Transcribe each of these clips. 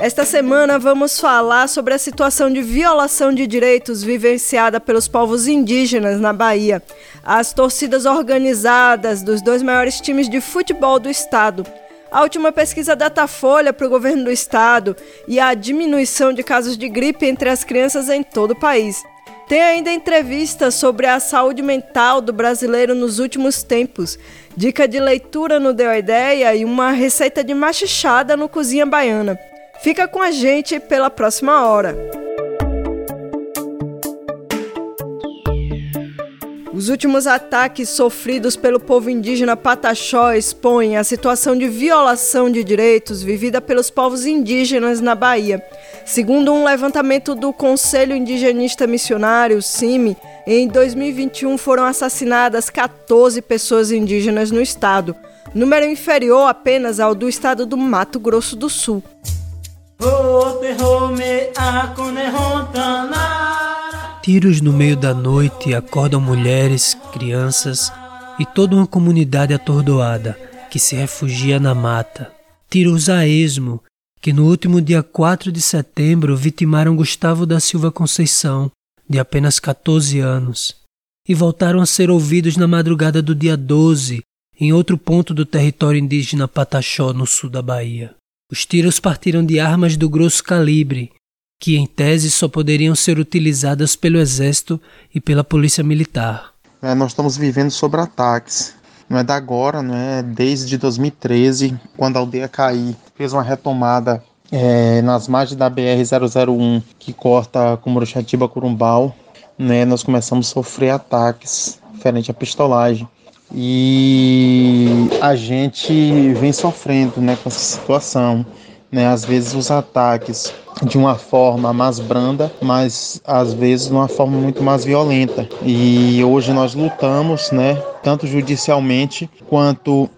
Esta semana vamos falar sobre a situação de violação de direitos vivenciada pelos povos indígenas na Bahia, as torcidas organizadas dos dois maiores times de futebol do estado, a última pesquisa Datafolha para o governo do estado e a diminuição de casos de gripe entre as crianças em todo o país. Tem ainda entrevista sobre a saúde mental do brasileiro nos últimos tempos, dica de leitura no Deu a Ideia e uma receita de machichada no Cozinha Baiana. Fica com a gente pela próxima hora. Os últimos ataques sofridos pelo povo indígena Pataxó expõem a situação de violação de direitos vivida pelos povos indígenas na Bahia. Segundo um levantamento do Conselho Indigenista Missionário, CIMI, em 2021 foram assassinadas 14 pessoas indígenas no estado, número inferior apenas ao do estado do Mato Grosso do Sul. Tiros no meio da noite acordam mulheres, crianças e toda uma comunidade atordoada que se refugia na mata. Tiros a esmo que no último dia 4 de setembro vitimaram Gustavo da Silva Conceição, de apenas 14 anos, e voltaram a ser ouvidos na madrugada do dia 12, em outro ponto do território indígena Pataxó, no sul da Bahia. Os tiros partiram de armas do grosso calibre, que em tese só poderiam ser utilizadas pelo Exército e pela Polícia Militar. É, nós estamos vivendo sobre ataques. Não é da agora, não é desde 2013, quando a aldeia Caí fez uma retomada é, nas margens da BR-001, que corta Cumuruxatiba Curumbau, né, nós começamos a sofrer ataques referente à pistolagem e a gente vem sofrendo né, com essa situação. Né, às vezes os ataques de uma forma mais branda, mas às vezes de uma forma muito mais violenta. E hoje nós lutamos, né, tanto judicialmente quanto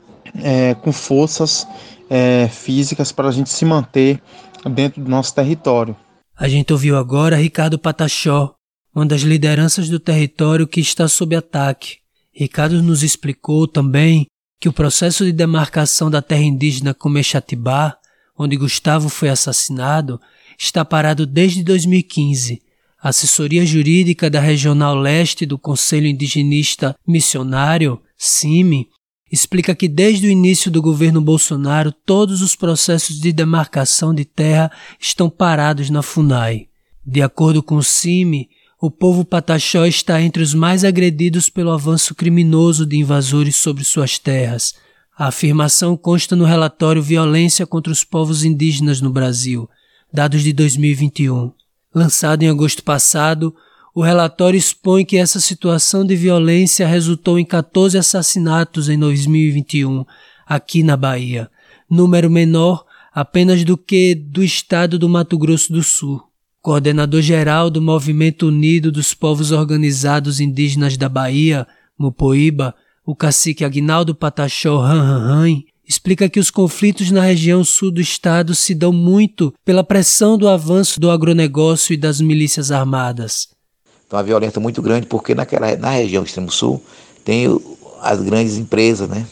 é, com forças é, físicas para a gente se manter dentro do nosso território. A gente ouviu agora Ricardo Patachó, uma das lideranças do território que está sob ataque Ricardo nos explicou também que o processo de demarcação da terra indígena Comexatibá, onde Gustavo foi assassinado, está parado desde 2015. A assessoria jurídica da Regional Leste do Conselho Indigenista Missionário, CIMI, explica que desde o início do governo Bolsonaro todos os processos de demarcação de terra estão parados na FUNAI. De acordo com o CIMI, o povo pataxó está entre os mais agredidos pelo avanço criminoso de invasores sobre suas terras. A afirmação consta no relatório Violência contra os Povos Indígenas no Brasil, dados de 2021. Lançado em agosto passado, o relatório expõe que essa situação de violência resultou em 14 assassinatos em 2021, aqui na Bahia, número menor apenas do que do estado do Mato Grosso do Sul coordenador-geral do Movimento Unido dos Povos Organizados Indígenas da Bahia, Mupoíba, o cacique Agnaldo Pataxó Ranranhan, explica que os conflitos na região sul do estado se dão muito pela pressão do avanço do agronegócio e das milícias armadas. Então, uma violência muito grande, porque naquela, na região extremo sul tem as grandes empresas né,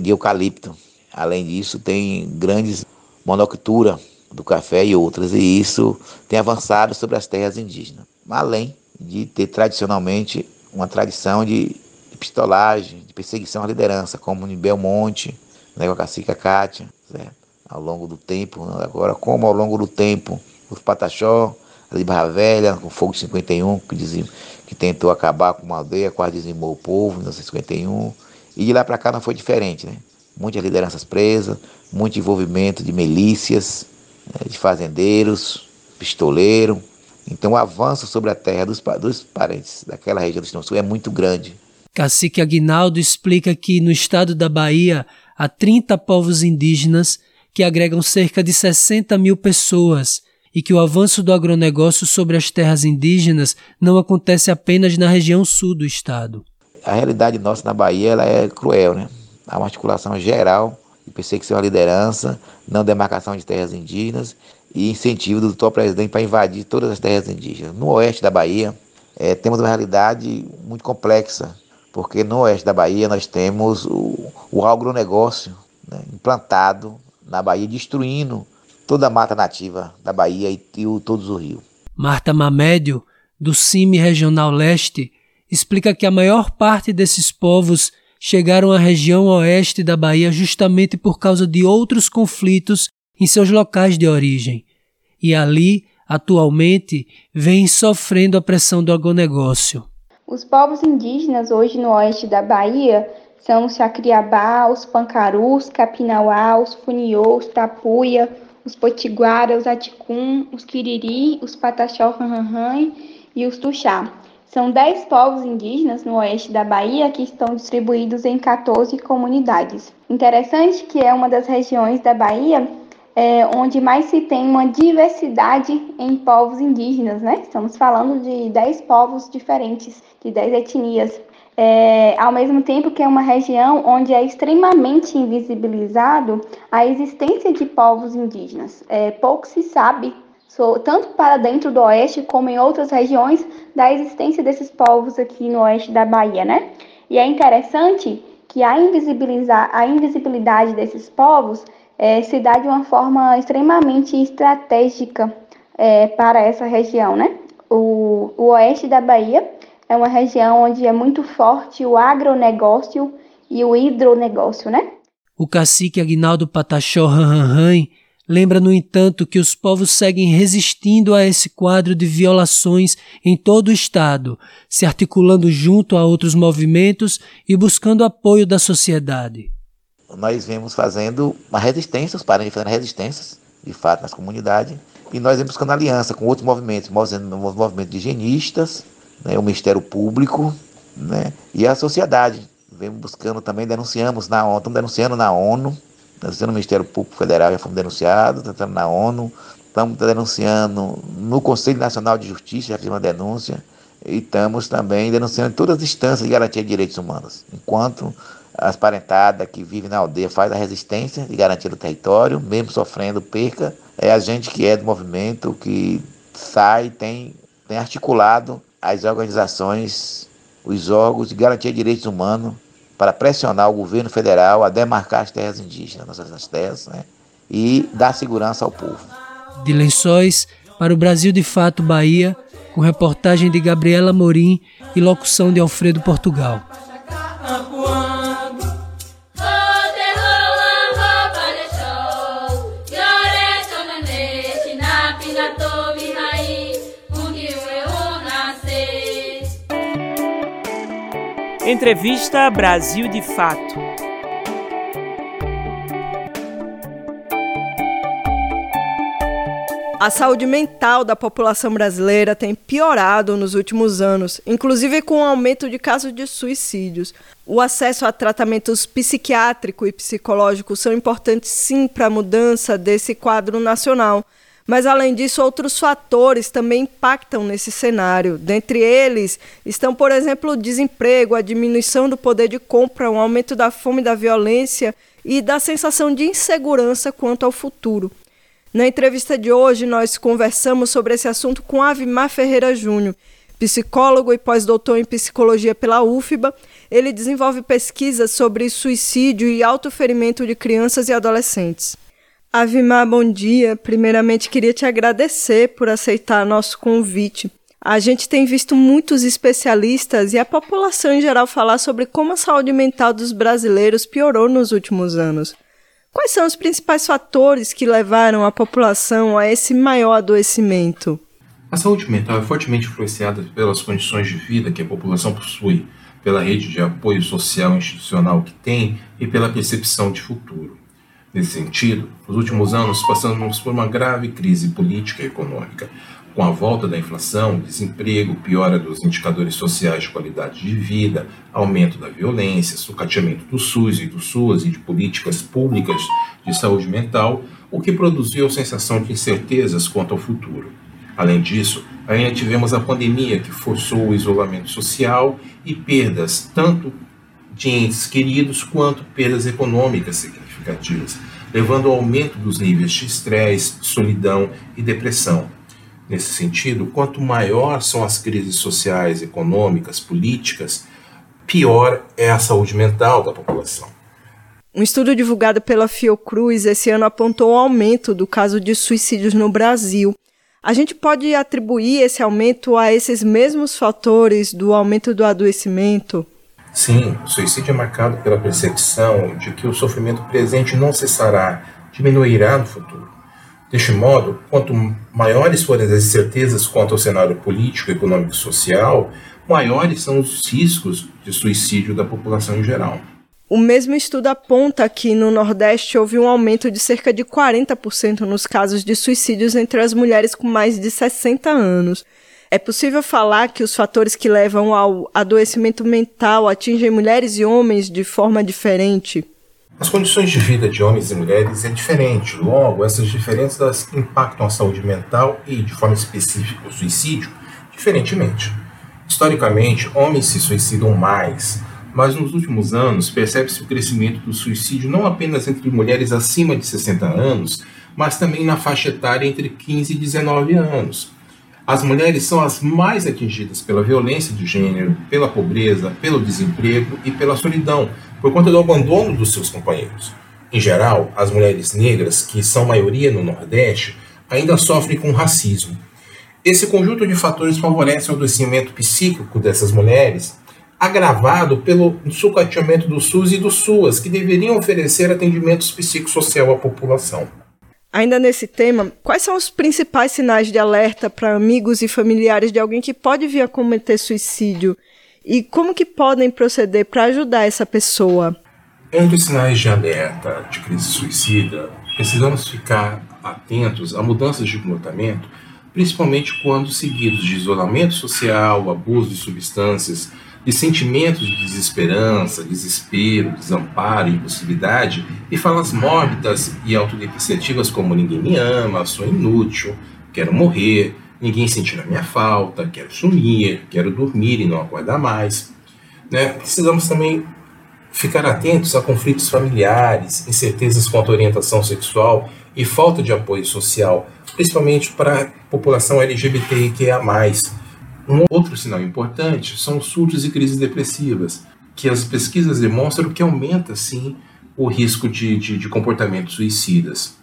de eucalipto. Além disso, tem grandes monocultura do café e outras, e isso tem avançado sobre as terras indígenas, além de ter tradicionalmente uma tradição de, pistolagem, de perseguição à liderança, como em Belmonte, né, com a cacica Cátia, certo? ao longo do tempo, agora como ao longo do tempo os Pataxó, ali Barra Velha, com fogo de 51, que, dizia, que tentou acabar com uma aldeia, quase dizimou o povo em 1951. E de lá para cá não foi diferente, né? Muitas lideranças presas, muito envolvimento de milícias, né? de fazendeiros, pistoleiro. Então o avanço sobre a terra dos, dos parentes daquela região do Extremo Sul é muito grande. Cacique Aguinaldo explica que no estado da Bahia há 30 povos indígenas que agregam cerca de 60 mil pessoas e que o avanço do agronegócio sobre as terras indígenas não acontece apenas na região sul do estado. A realidade nossa na Bahia ela é cruel, né? Há uma articulação geral de perseguição à liderança, não demarcação de terras indígenas e incentivo do atual presidente para invadir todas as terras indígenas. No oeste da Bahia, é, temos uma realidade muito complexa, porque no oeste da Bahia nós temos o, o agronegócio né, implantado na Bahia, destruindo toda a mata nativa da Bahia e, e o, todos os rios. Marta Mamédio, do CIMI Regional Leste, explica que a maior parte desses povos chegaram à região oeste da Bahia justamente por causa de outros conflitos em seus locais de origem. E ali, atualmente, vêm sofrendo a pressão do agronegócio. Os povos indígenas hoje no oeste da Bahia são os Chacriabá, os Pancarus, Capinauá, os Funiô, os Tapuia, os Potiguara, os Aticum, os Quiriri, os Pataxó Ranranhan e os Tuxá. São 10 povos indígenas no oeste da Bahia que estão distribuídos em 14 comunidades. Interessante que é uma das regiões da Bahia é, onde mais se tem uma diversidade em povos indígenas, né? Estamos falando de 10 povos diferentes, de 10 etnias. É, ao mesmo tempo que é uma região onde é extremamente invisibilizado a existência de povos indígenas. É, pouco se sabe, tanto para dentro do oeste como em outras regiões, da existência desses povos aqui no oeste da Bahia, né? E é interessante que a, invisibilizar, a invisibilidade desses povos é, se dá de uma forma extremamente estratégica é, para essa região, né? O, o oeste da Bahia é uma região onde é muito forte o agronegócio e o hidronegócio, né? O cacique Aguinaldo Pataxó Ranranhan lembra, no entanto, que os povos seguem resistindo a esse quadro de violações em todo o estado, se articulando junto a outros movimentos e buscando apoio da sociedade. Nós vemos fazendo uma resistência, os parentes fazendo resistências, de fato, nas comunidades, e nós vemos buscando aliança com outros movimentos, movimentos de higienistas, né, o Ministério Público né, e a sociedade. Vemos buscando também, denunciamos na ONU, estamos denunciando na ONU, denunciando no Ministério Público Federal, já fomos denunciados, tentando na ONU, estamos denunciando no Conselho Nacional de Justiça, já fizemos uma denúncia, e estamos também denunciando todas as instâncias de garantia de direitos humanos, enquanto as parentadas que vivem na aldeia faz a resistência de garantia do território, mesmo sofrendo perca, é a gente que é do movimento, que sai, tem, tem articulado as organizações, os órgãos de garantia de direitos humanos para pressionar o governo federal a demarcar as terras indígenas, nossas terras, né? e dar segurança ao povo. De Lençóis para o Brasil de Fato Bahia, com reportagem de Gabriela Morim e locução de Alfredo Portugal. Entrevista Brasil de Fato. A saúde mental da população brasileira tem piorado nos últimos anos, inclusive com o aumento de casos de suicídios. O acesso a tratamentos psiquiátrico e psicológico são importantes sim para a mudança desse quadro nacional. Mas, além disso, outros fatores também impactam nesse cenário. Dentre eles estão, por exemplo, o desemprego, a diminuição do poder de compra, o aumento da fome e da violência e da sensação de insegurança quanto ao futuro. Na entrevista de hoje, nós conversamos sobre esse assunto com Avimar Ferreira Júnior, psicólogo e pós-doutor em psicologia pela UFBA. Ele desenvolve pesquisas sobre suicídio e autoferimento de crianças e adolescentes. Avimar, bom dia. Primeiramente, queria te agradecer por aceitar nosso convite. A gente tem visto muitos especialistas e a população em geral falar sobre como a saúde mental dos brasileiros piorou nos últimos anos. Quais são os principais fatores que levaram a população a esse maior adoecimento? A saúde mental é fortemente influenciada pelas condições de vida que a população possui, pela rede de apoio social e institucional que tem e pela percepção de futuro. Nesse sentido, nos últimos anos passamos por uma grave crise política e econômica, com a volta da inflação, desemprego, piora dos indicadores sociais de qualidade de vida, aumento da violência, sucateamento do SUS e do SUAS e de políticas públicas de saúde mental, o que produziu sensação de incertezas quanto ao futuro. Além disso, ainda tivemos a pandemia que forçou o isolamento social e perdas tanto de entes queridos quanto perdas econômicas significativas, levando ao aumento dos níveis de estresse, solidão e depressão. Nesse sentido, quanto maior são as crises sociais, econômicas, políticas, pior é a saúde mental da população. Um estudo divulgado pela Fiocruz esse ano apontou o aumento do caso de suicídios no Brasil. A gente pode atribuir esse aumento a esses mesmos fatores do aumento do adoecimento? Sim, o suicídio é marcado pela percepção de que o sofrimento presente não cessará, diminuirá no futuro. Deste modo, quanto maiores forem as incertezas quanto ao cenário político, econômico e social, maiores são os riscos de suicídio da população em geral. O mesmo estudo aponta que no Nordeste houve um aumento de cerca de 40% nos casos de suicídios entre as mulheres com mais de 60 anos. É possível falar que os fatores que levam ao adoecimento mental atingem mulheres e homens de forma diferente? As condições de vida de homens e mulheres é diferente, logo, essas diferenças impactam a saúde mental e, de forma específica, o suicídio, diferentemente. Historicamente, homens se suicidam mais, mas nos últimos anos percebe-se o crescimento do suicídio não apenas entre mulheres acima de 60 anos, mas também na faixa etária entre 15 e 19 anos. As mulheres são as mais atingidas pela violência de gênero, pela pobreza, pelo desemprego e pela solidão, por conta do abandono dos seus companheiros. Em geral, as mulheres negras, que são maioria no Nordeste, ainda sofrem com racismo. Esse conjunto de fatores favorece o adoecimento psíquico dessas mulheres agravado pelo sucateamento do SUS e do SUAS, que deveriam oferecer atendimentos psicossocial à população. Ainda nesse tema, quais são os principais sinais de alerta para amigos e familiares de alguém que pode vir a cometer suicídio? E como que podem proceder para ajudar essa pessoa? Entre os sinais de alerta de crise suicida, precisamos ficar atentos a mudanças de comportamento, principalmente quando seguidos de isolamento social, abuso de substâncias, de sentimentos de desesperança, desespero, desamparo impossibilidade, e falas mórbidas e autodepreciativas como ninguém me ama, sou inútil, quero morrer, ninguém sentirá minha falta, quero sumir, quero dormir e não acordar mais. Né? Precisamos também ficar atentos a conflitos familiares, incertezas quanto à orientação sexual e falta de apoio social, principalmente para a população LGBTIQA+, um outro sinal importante são os surtos e crises depressivas, que as pesquisas demonstram que aumenta, sim, o risco de, de, de comportamentos suicidas.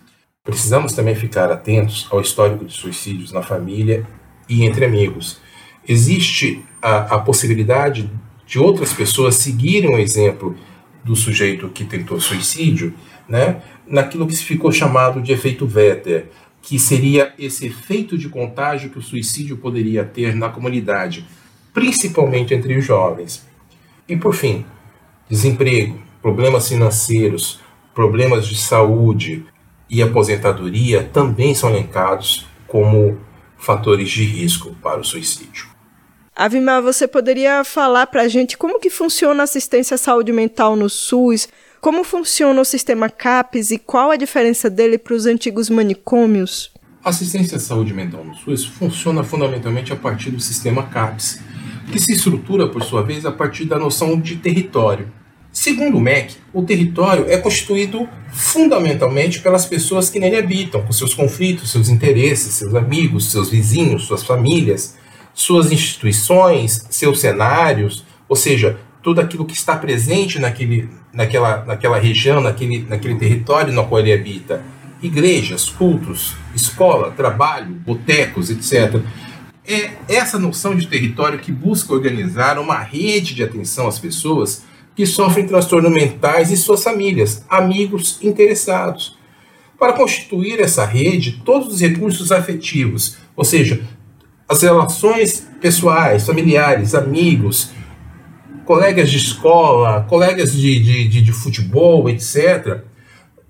Precisamos também ficar atentos ao histórico de suicídios na família e entre amigos. Existe a, a possibilidade de outras pessoas seguirem o exemplo do sujeito que tentou suicídio, né, naquilo que ficou chamado de efeito Vetter, que seria esse efeito de contágio que o suicídio poderia ter na comunidade, principalmente entre os jovens. E por fim, desemprego, problemas financeiros, problemas de saúde e aposentadoria também são elencados como fatores de risco para o suicídio. Avimar, você poderia falar para a gente como que funciona a assistência à saúde mental no SUS? Como funciona o sistema CAPES e qual a diferença dele para os antigos manicômios? A assistência à saúde mental no SUS funciona fundamentalmente a partir do sistema CAPES, que se estrutura, por sua vez, a partir da noção de território. Segundo o MEC, o território é constituído fundamentalmente pelas pessoas que nele habitam, com seus conflitos, seus interesses, seus amigos, seus vizinhos, suas famílias, suas instituições, seus cenários, ou seja, tudo aquilo que está presente naquele, naquela, naquela região, naquele, naquele território no qual ele habita. Igrejas, cultos, escola, trabalho, botecos, etc. É essa noção de território que busca organizar uma rede de atenção às pessoas que sofrem transtornos mentais e suas famílias, amigos interessados. Para constituir essa rede, todos os recursos afetivos, ou seja, as relações pessoais, familiares, amigos, colegas de escola, colegas de, de, de, de futebol, etc.,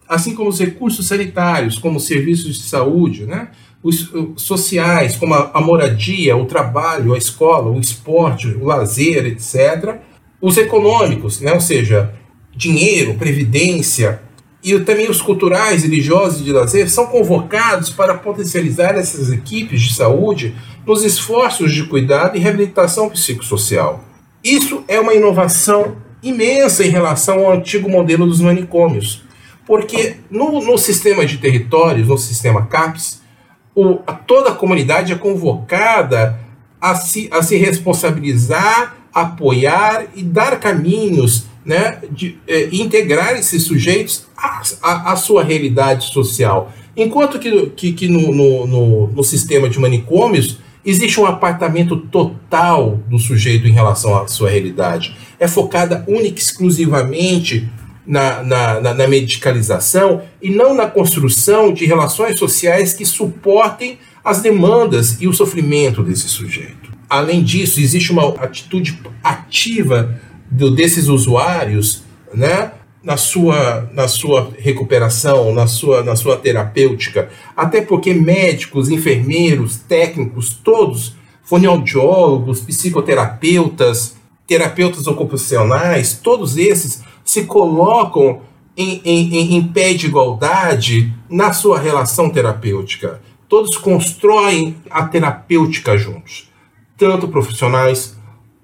assim como os recursos sanitários, como os serviços de saúde, né? os sociais, como a, a, moradia, o trabalho, a escola, o esporte, o lazer, etc. Os econômicos, né? ou seja, dinheiro, previdência, e também os culturais, religiosos e de lazer são convocados para potencializar essas equipes de saúde nos esforços de cuidado e reabilitação psicossocial. Isso é uma inovação imensa em relação ao antigo modelo dos manicômios, porque no, no sistema de territórios, no sistema CAPS, o, toda a comunidade é convocada a se, a se responsabilizar, apoiar e dar caminhos, né, de eh, integrar esses sujeitos à, à, sua realidade social. Enquanto que, que, que no, no, no, no sistema de manicômios existe um apartamento total do sujeito em relação à sua realidade. É focada única e exclusivamente na, na, na, na medicalização e não na construção de relações sociais que suportem as demandas e o sofrimento desse sujeito. Além disso, existe uma atitude ativa do, desses usuários né, na, sua, na sua recuperação, na sua, na sua terapêutica, até porque médicos, enfermeiros, técnicos, todos, fonoaudiólogos, psicoterapeutas, terapeutas ocupacionais, todos esses se colocam em, em, em pé de igualdade na sua relação terapêutica. Todos constroem a terapêutica juntos, tanto profissionais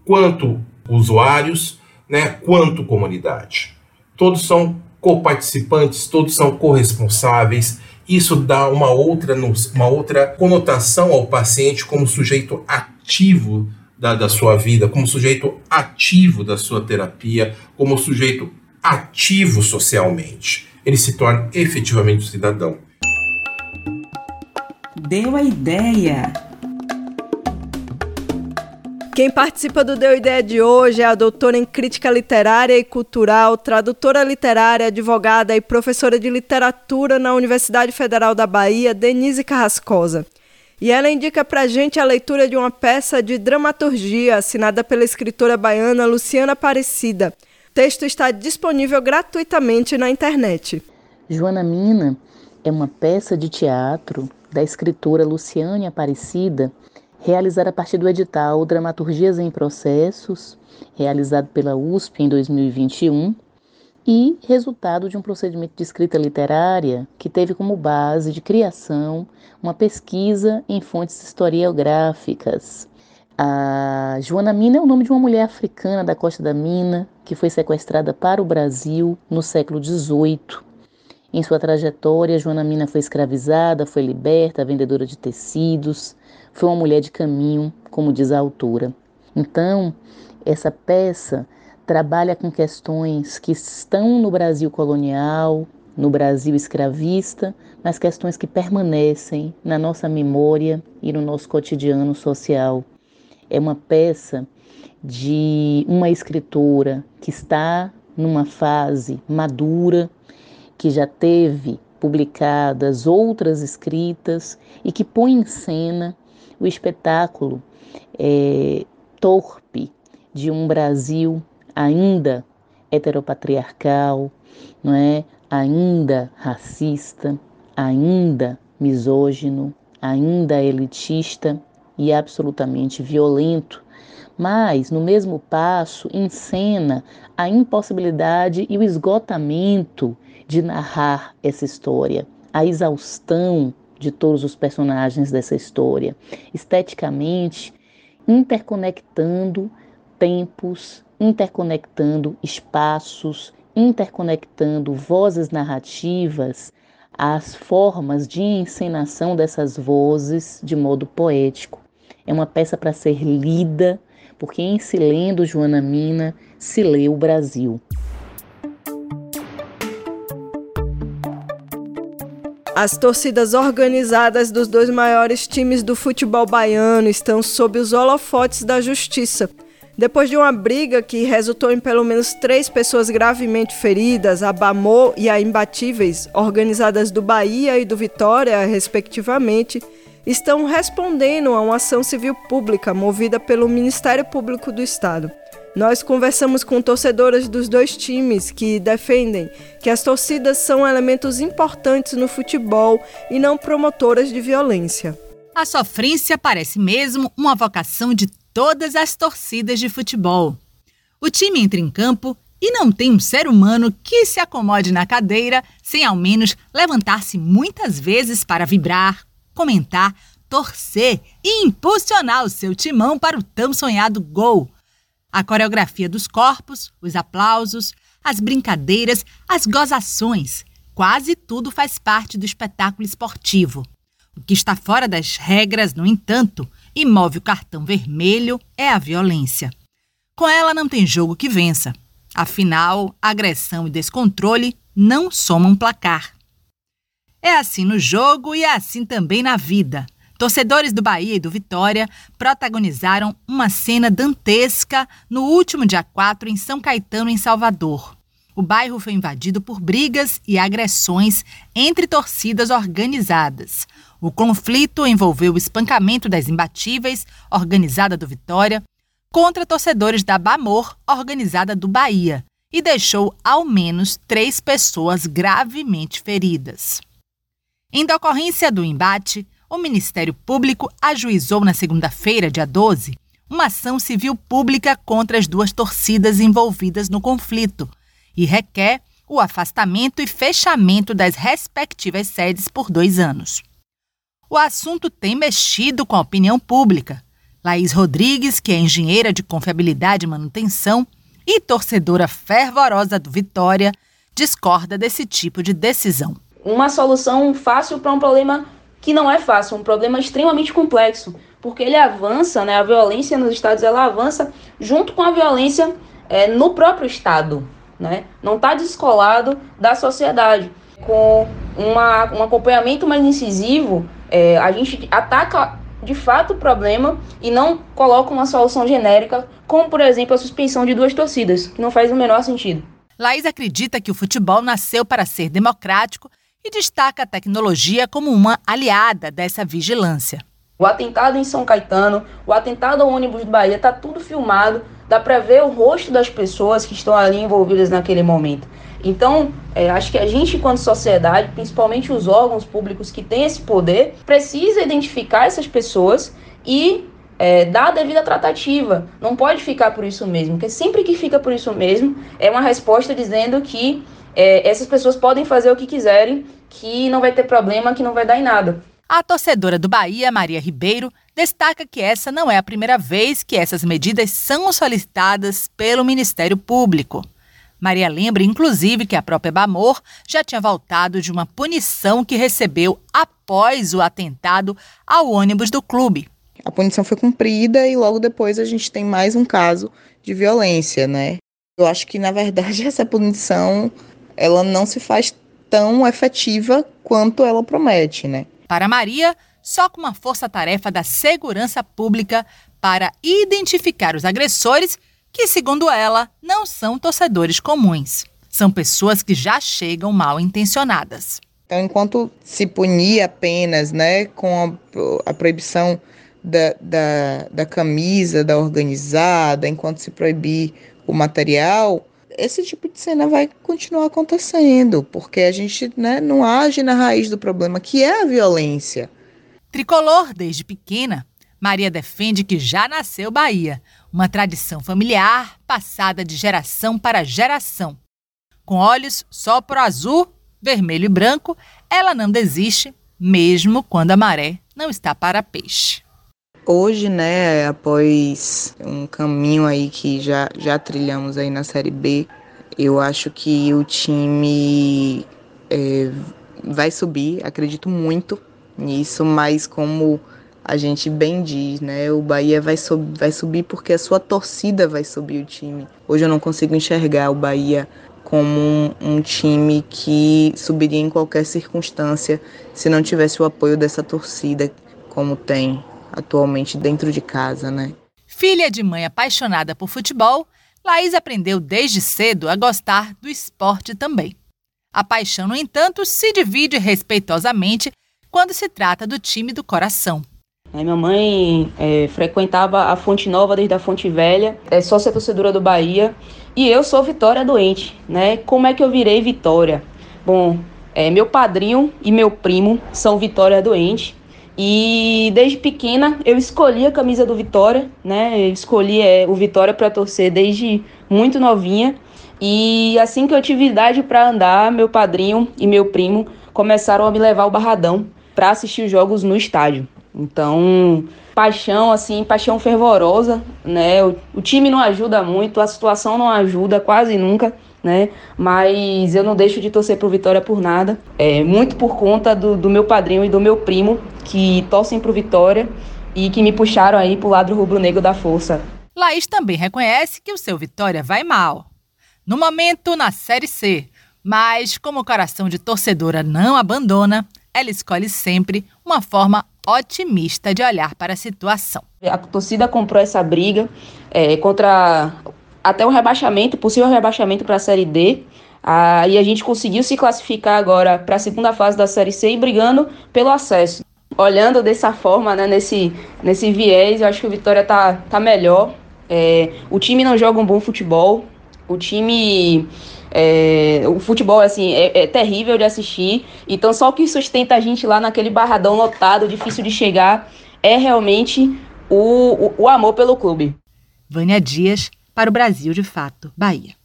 quanto usuários, né, quanto comunidade. Todos são coparticipantes, todos são corresponsáveis. Isso dá uma outra, uma outra conotação ao paciente como sujeito ativo da, da sua vida, como sujeito ativo da sua terapia, como sujeito ativo socialmente. Ele se torna efetivamente um cidadão. Deu a ideia. Quem participa do Deu Ideia de hoje é a doutora em Crítica Literária e Cultural, tradutora literária, advogada e professora de literatura na Universidade Federal da Bahia, Denise Carrascosa. E ela indica para gente a leitura de uma peça de dramaturgia assinada pela escritora baiana Luciana Aparecida. O texto está disponível gratuitamente na internet. Joana Mina é uma peça de teatro da escritora Luciane Aparecida, realizada a partir do edital Dramaturgias em Processos, realizado pela USP em 2021, e resultado de um procedimento de escrita literária que teve como base de criação uma pesquisa em fontes historiográficas. A Joana Mina é o nome de uma mulher africana da Costa da Mina que foi sequestrada para o Brasil no século XVIII. Em sua trajetória, Joana Mina foi escravizada, foi liberta, vendedora de tecidos, foi uma mulher de caminho, como diz a autora. Então, essa peça trabalha com questões que estão no Brasil colonial, no Brasil escravista, mas questões que permanecem na nossa memória e no nosso cotidiano social. É uma peça de uma escritora que está numa fase madura, que já teve publicadas outras escritas e que põe em cena o espetáculo é, torpe de um Brasil ainda heteropatriarcal, não é? ainda racista, ainda misógino, ainda elitista e absolutamente violento, mas no mesmo passo encena a impossibilidade e o esgotamento de narrar essa história, a exaustão de todos os personagens dessa história, esteticamente interconectando tempos, interconectando espaços, interconectando vozes narrativas às formas de encenação dessas vozes de modo poético. É uma peça para ser lida, porque em se lendo Joana Mina se lê o Brasil. As torcidas organizadas dos dois maiores times do futebol baiano estão sob os holofotes da justiça depois de uma briga que resultou em pelo menos três pessoas gravemente feridas, a Bamô e a Imbatíveis, organizadas do Bahia e do Vitória, respectivamente, estão respondendo a uma ação civil pública movida pelo Ministério Público do Estado. Nós conversamos com torcedoras dos dois times que defendem que as torcidas são elementos importantes no futebol e não promotoras de violência. A sofrência parece mesmo uma vocação de todas as torcidas de futebol. O time entra em campo e não tem um ser humano que se acomode na cadeira sem ao menos levantar-se muitas vezes para vibrar, comentar, torcer e impulsionar o seu timão para o tão sonhado gol a coreografia dos corpos, os aplausos, as brincadeiras, as gozações, quase tudo faz parte do espetáculo esportivo. O que está fora das regras, no entanto, e move o cartão vermelho é a violência. Com ela não tem jogo que vença. Afinal, agressão e descontrole não somam placar. É assim no jogo e é assim também na vida. Torcedores do Bahia e do Vitória protagonizaram uma cena dantesca no último dia 4 em São Caetano, em Salvador. O bairro foi invadido por brigas e agressões entre torcidas organizadas. O conflito envolveu o espancamento das imbatíveis, organizada do Vitória, contra torcedores da Bamor, organizada do Bahia, e deixou ao menos três pessoas gravemente feridas. Em decorrência do embate, o Ministério Público ajuizou na segunda-feira, dia 12, uma ação civil pública contra as duas torcidas envolvidas no conflito e requer o afastamento e fechamento das respectivas sedes por dois anos. O assunto tem mexido com a opinião pública. Laís Rodrigues, que é engenheira de confiabilidade e manutenção e torcedora fervorosa do Vitória, discorda desse tipo de decisão. Uma solução fácil para um problema que não é fácil, é um problema extremamente complexo, porque ele avança, né, a violência nos estados ela avança junto com a violência é, no próprio estado, né? não está descolado da sociedade. Com uma, um acompanhamento mais incisivo, é, a gente ataca de fato o problema e não coloca uma solução genérica, como por exemplo a suspensão de duas torcidas, que não faz o menor sentido. Laís acredita que o futebol nasceu para ser democrático e destaca a tecnologia como uma aliada dessa vigilância. O atentado em São Caetano, o atentado ao ônibus do Bahia, está tudo filmado, dá para ver o rosto das pessoas que estão ali envolvidas naquele momento. Então, é, acho que a gente, enquanto sociedade, principalmente os órgãos públicos que têm esse poder, precisa identificar essas pessoas e é, dar a devida tratativa. Não pode ficar por isso mesmo, porque sempre que fica por isso mesmo, é uma resposta dizendo que é, essas pessoas podem fazer o que quiserem, que não vai ter problema, que não vai dar em nada. A torcedora do Bahia, Maria Ribeiro, destaca que essa não é a primeira vez que essas medidas são solicitadas pelo Ministério Público. Maria lembra, inclusive, que a própria Bamor já tinha voltado de uma punição que recebeu após o atentado ao ônibus do clube. A punição foi cumprida e logo depois a gente tem mais um caso de violência, né? Eu acho que, na verdade, essa punição ela não se faz tão efetiva quanto ela promete, né? Para Maria, só com uma força-tarefa da segurança pública para identificar os agressores, que, segundo ela, não são torcedores comuns. São pessoas que já chegam mal intencionadas. Então, enquanto se punir apenas né, com a, a proibição da, da, da camisa da organizada, enquanto se proibir o material, esse tipo de cena vai continuar acontecendo, porque a gente né, não age na raiz do problema, que é a violência. Tricolor desde pequena, Maria defende que já nasceu Bahia, uma tradição familiar passada de geração para geração. Com olhos só pro azul, vermelho e branco, ela não desiste, mesmo quando a maré não está para peixe. Hoje, né, após um caminho aí que já, já trilhamos aí na Série B, eu acho que o time é, vai subir, acredito muito nisso, mas como a gente bem diz, né, o Bahia vai, sub, vai subir porque a sua torcida vai subir o time. Hoje eu não consigo enxergar o Bahia como um, um time que subiria em qualquer circunstância se não tivesse o apoio dessa torcida como tem atualmente dentro de casa, né? Filha de mãe apaixonada por futebol, Laís aprendeu desde cedo a gostar do esporte também. A paixão, no entanto, se divide respeitosamente quando se trata do time do coração. Minha mãe é, frequentava a Fonte Nova desde a Fonte Velha, é sócia torcedora do Bahia, e eu sou Vitória doente, né? Como é que eu virei Vitória? Bom, é, meu padrinho e meu primo são Vitória doente, e desde pequena eu escolhi a camisa do Vitória, né? Eu escolhi é, o Vitória para torcer desde muito novinha. E assim que eu tive idade para andar, meu padrinho e meu primo começaram a me levar ao Barradão para assistir os jogos no estádio. Então, paixão assim, paixão fervorosa, né? O, o time não ajuda muito, a situação não ajuda quase nunca né? Mas eu não deixo de torcer pro Vitória por nada. É muito por conta do, do meu padrinho e do meu primo que torcem pro Vitória e que me puxaram aí pro lado rubro-negro da força. Laís também reconhece que o seu Vitória vai mal. No momento, na Série C. Mas, como o coração de torcedora não abandona, ela escolhe sempre uma forma otimista de olhar para a situação. A torcida comprou essa briga é, contra até o rebaixamento, possível rebaixamento para a Série D. Ah, e a gente conseguiu se classificar agora para a segunda fase da Série C e brigando pelo acesso. Olhando dessa forma, né, nesse, nesse viés, eu acho que o Vitória tá, tá melhor. É, o time não joga um bom futebol. O time. É, o futebol assim, é, é, terrível de assistir. Então, só o que sustenta a gente lá naquele barradão lotado, difícil de chegar, é realmente o, o, o amor pelo clube. Vânia Dias, para o Brasil de Fato, Bahia.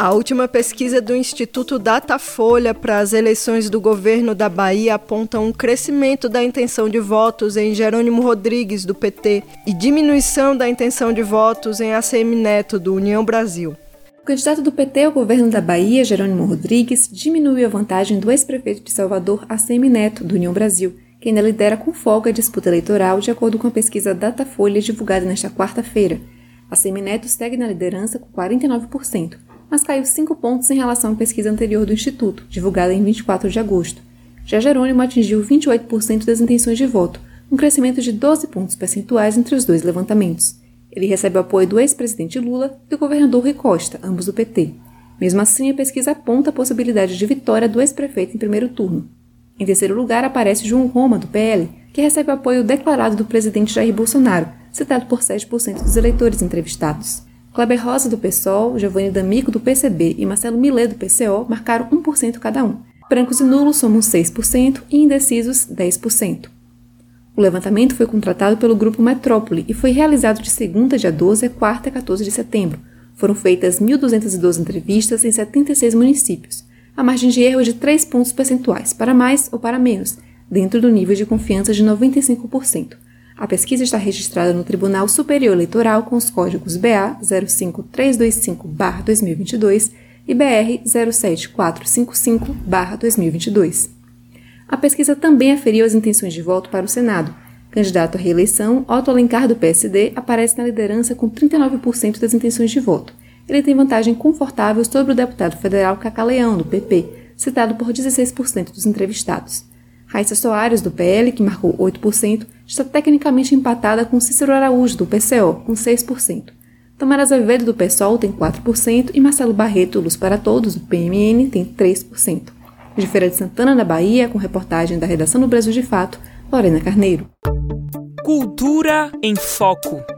A última pesquisa do Instituto Datafolha para as eleições do governo da Bahia aponta um crescimento da intenção de votos em Jerônimo Rodrigues, do PT, e diminuição da intenção de votos em ACM Neto, do União Brasil. O candidato do PT ao governo da Bahia, Jerônimo Rodrigues, diminuiu a vantagem do ex-prefeito de Salvador, ACM Neto, do União Brasil, que ainda lidera com folga a disputa eleitoral, de acordo com a pesquisa Datafolha divulgada nesta quarta-feira. A Semineto segue na liderança com 49%, mas caiu 5 pontos em relação à pesquisa anterior do Instituto, divulgada em 24 de agosto. Já Jerônimo atingiu 28% das intenções de voto, um crescimento de 12 pontos percentuais entre os dois levantamentos. Ele recebe o apoio do ex-presidente Lula e do governador Rui Costa, ambos do PT. Mesmo assim, a pesquisa aponta a possibilidade de vitória do ex-prefeito em primeiro turno. Em terceiro lugar aparece João Roma, do PL, que recebe o apoio declarado do presidente Jair Bolsonaro, citado por 7% dos eleitores entrevistados. Kleber Rosa, do PSOL, Giovanni D'Amico, do PCB e Marcelo Millet, do PCO, marcaram 1% cada um. Brancos e nulos somam 6% e indecisos 10%. O levantamento foi contratado pelo Grupo Metrópole e foi realizado de segunda, dia 12 a quarta, 14 de setembro. Foram feitas 1.212 entrevistas em 76 municípios, a margem de erro é de 3 pontos percentuais, para mais ou para menos, dentro do nível de confiança de 95%. A pesquisa está registrada no Tribunal Superior Eleitoral com os códigos BA 05325-2022 e BR 07455-2022. A pesquisa também aferiu as intenções de voto para o Senado. Candidato à reeleição, Otto Alencar, do PSD, aparece na liderança com 39% das intenções de voto ele tem vantagem confortável sobre o deputado federal Cacaleão, do PP, citado por 16% dos entrevistados. Raíssa Soares, do PL, que marcou 8%, está tecnicamente empatada com Cícero Araújo, do PCO, com 6%. Tamara Azevedo, do PSOL, tem 4% e Marcelo Barreto, Luz para Todos, do PMN, tem 3%. De Feira de Santana, da Bahia, com reportagem da redação do Brasil de Fato, Lorena Carneiro. Cultura em Foco.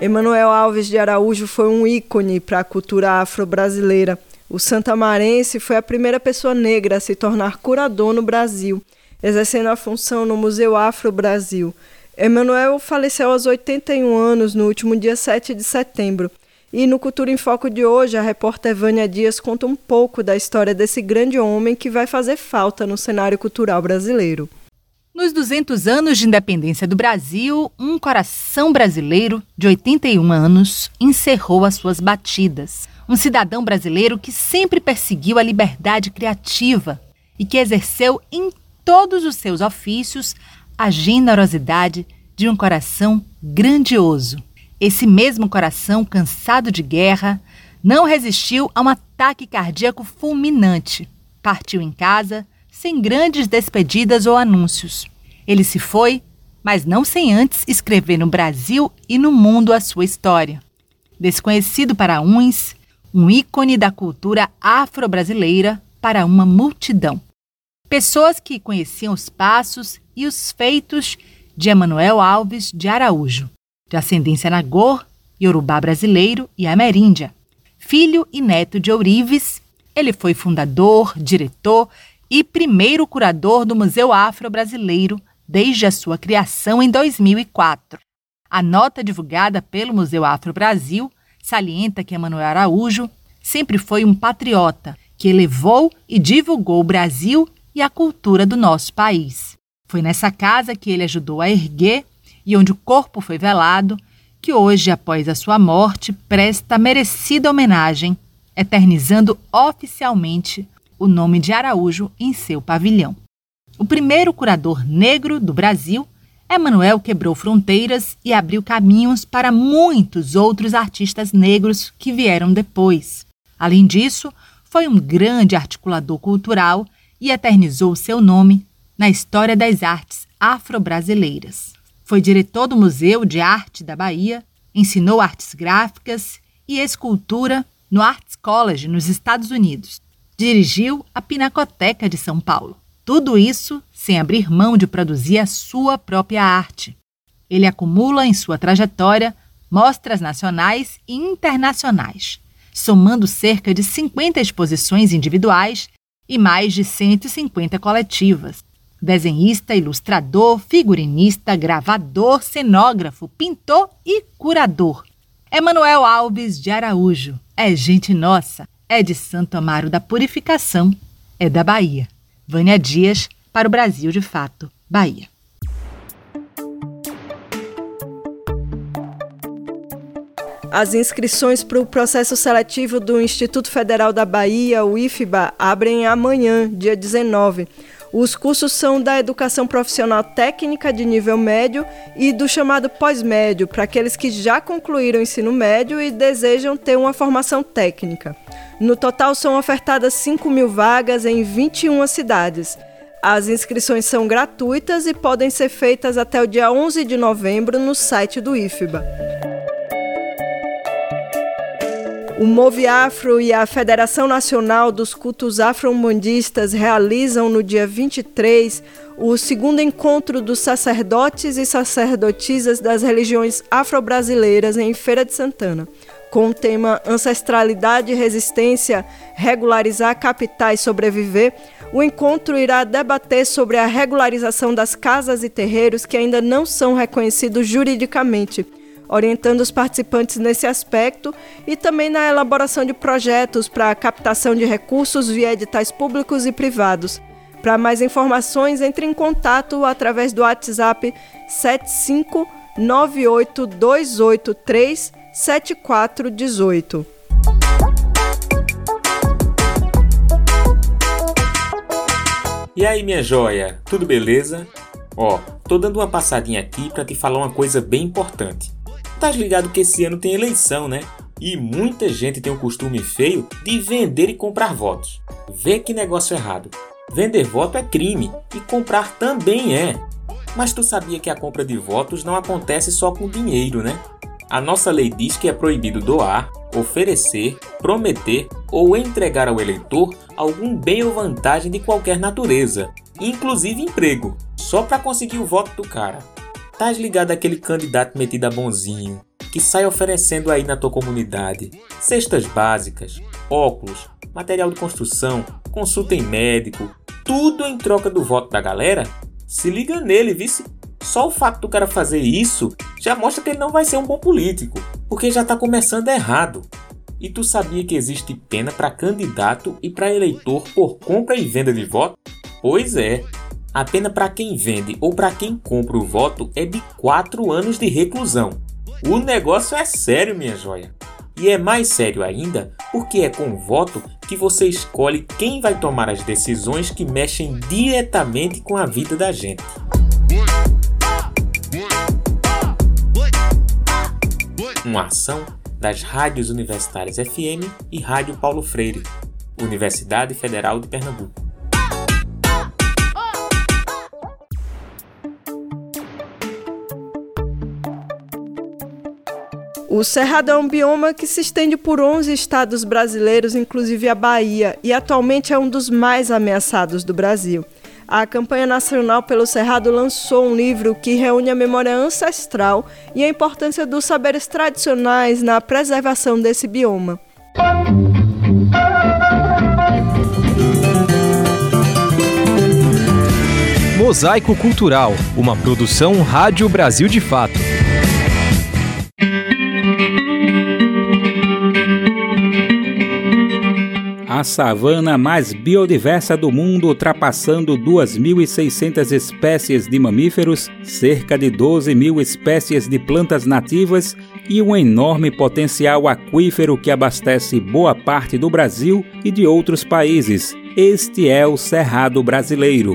Emanuel Alves de Araújo foi um ícone para a cultura afro-brasileira. O santamarense foi a primeira pessoa negra a se tornar curador no Brasil, exercendo a função no Museu Afro-Brasil. Emanuel faleceu aos 81 anos no último dia 7 de setembro. E no Cultura em Foco de hoje, a repórter Vânia Dias conta um pouco da história desse grande homem que vai fazer falta no cenário cultural brasileiro. Nos 200 anos de independência do Brasil, um coração brasileiro de 81 anos encerrou as suas batidas. Um cidadão brasileiro que sempre perseguiu a liberdade criativa e que exerceu em todos os seus ofícios a generosidade de um coração grandioso. Esse mesmo coração, cansado de guerra, não resistiu a um ataque cardíaco fulminante. Partiu em casa sem grandes despedidas ou anúncios. Ele se foi, mas não sem antes escrever no Brasil e no mundo a sua história. Desconhecido para uns, um ícone da cultura afro-brasileira para uma multidão. Pessoas que conheciam os passos e os feitos de Emanuel Alves de Araújo, de ascendência nagor, iorubá brasileiro e ameríndia. Filho e neto de Ourives, ele foi fundador, diretor e primeiro curador do Museu Afro-Brasileiro desde a sua criação em 2004. A nota divulgada pelo Museu Afro-Brasil salienta que Emanuel Araújo sempre foi um patriota que elevou e divulgou o Brasil e a cultura do nosso país. Foi nessa casa que ele ajudou a erguer e onde o corpo foi velado que hoje, após a sua morte, presta merecida homenagem, eternizando oficialmente o nome de Araújo em seu pavilhão. O primeiro curador negro do Brasil, Emanuel quebrou fronteiras e abriu caminhos para muitos outros artistas negros que vieram depois. Além disso, foi um grande articulador cultural e eternizou seu nome na história das artes afro-brasileiras. Foi diretor do Museu de Arte da Bahia, ensinou artes gráficas e escultura no Arts College, nos Estados Unidos. Dirigiu a Pinacoteca de São Paulo. Tudo isso sem abrir mão de produzir a sua própria arte. Ele acumula em sua trajetória mostras nacionais e internacionais, somando cerca de 50 exposições individuais e mais de 150 coletivas desenhista, ilustrador, figurinista, gravador, cenógrafo, pintor e curador. Emanuel Alves de Araújo é gente nossa, é de Santo Amaro da Purificação, é da Bahia. Vânia Dias, para o Brasil de Fato, Bahia. As inscrições para o processo seletivo do Instituto Federal da Bahia, o IFBA, abrem amanhã, dia 19. Os cursos são da educação profissional técnica de nível médio e do chamado pós-médio, para aqueles que já concluíram o ensino médio e desejam ter uma formação técnica. No total, são ofertadas 5 mil vagas em 21 cidades. As inscrições são gratuitas e podem ser feitas até o dia 11 de novembro no site do IFBA. O Move Afro e a Federação Nacional dos Cultos Afro-Umbandistas realizam no dia 23 o segundo encontro dos sacerdotes e sacerdotisas das religiões afro-brasileiras em Feira de Santana. Com o tema Ancestralidade e Resistência, Regularizar Capitais e Sobreviver, o encontro irá debater sobre a regularização das casas e terreiros que ainda não são reconhecidos juridicamente orientando os participantes nesse aspecto e também na elaboração de projetos para captação de recursos via editais públicos e privados. Para mais informações, entre em contato através do WhatsApp 75982837418. E aí, minha joia, tudo beleza? Ó, tô dando uma passadinha aqui para te falar uma coisa bem importante. Tá ligado que esse ano tem eleição, né? E muita gente tem o costume feio de vender e comprar votos. Vê que negócio errado. Vender voto é crime e comprar também é. Mas tu sabia que a compra de votos não acontece só com dinheiro, né? A nossa lei diz que é proibido doar, oferecer, prometer ou entregar ao eleitor algum bem ou vantagem de qualquer natureza, inclusive emprego, só para conseguir o voto do cara. Tás ligado àquele candidato metido a bonzinho, que sai oferecendo aí na tua comunidade cestas básicas, óculos, material de construção, consulta em médico, tudo em troca do voto da galera? Se liga nele, vice. Só o fato do cara fazer isso já mostra que ele não vai ser um bom político, porque já está começando errado. E tu sabia que existe pena para candidato e para eleitor por compra e venda de voto? Pois é, a pena para quem vende ou para quem compra o voto é de 4 anos de reclusão. O negócio é sério, minha joia. E é mais sério ainda porque é com o voto que você escolhe quem vai tomar as decisões que mexem diretamente com a vida da gente. Uma ação das rádios universitárias FM e Rádio Paulo Freire, Universidade Federal de Pernambuco. O Cerrado é um bioma que se estende por 11 estados brasileiros, inclusive a Bahia, e atualmente é um dos mais ameaçados do Brasil. A campanha nacional pelo Cerrado lançou um livro que reúne a memória ancestral e a importância dos saberes tradicionais na preservação desse bioma. Mosaico Cultural, uma produção Rádio Brasil de Fato. A savana mais biodiversa do mundo, ultrapassando 2.600 espécies de mamíferos, cerca de 12 mil espécies de plantas nativas e um enorme potencial aquífero que abastece boa parte do Brasil e de outros países. Este é o Cerrado Brasileiro.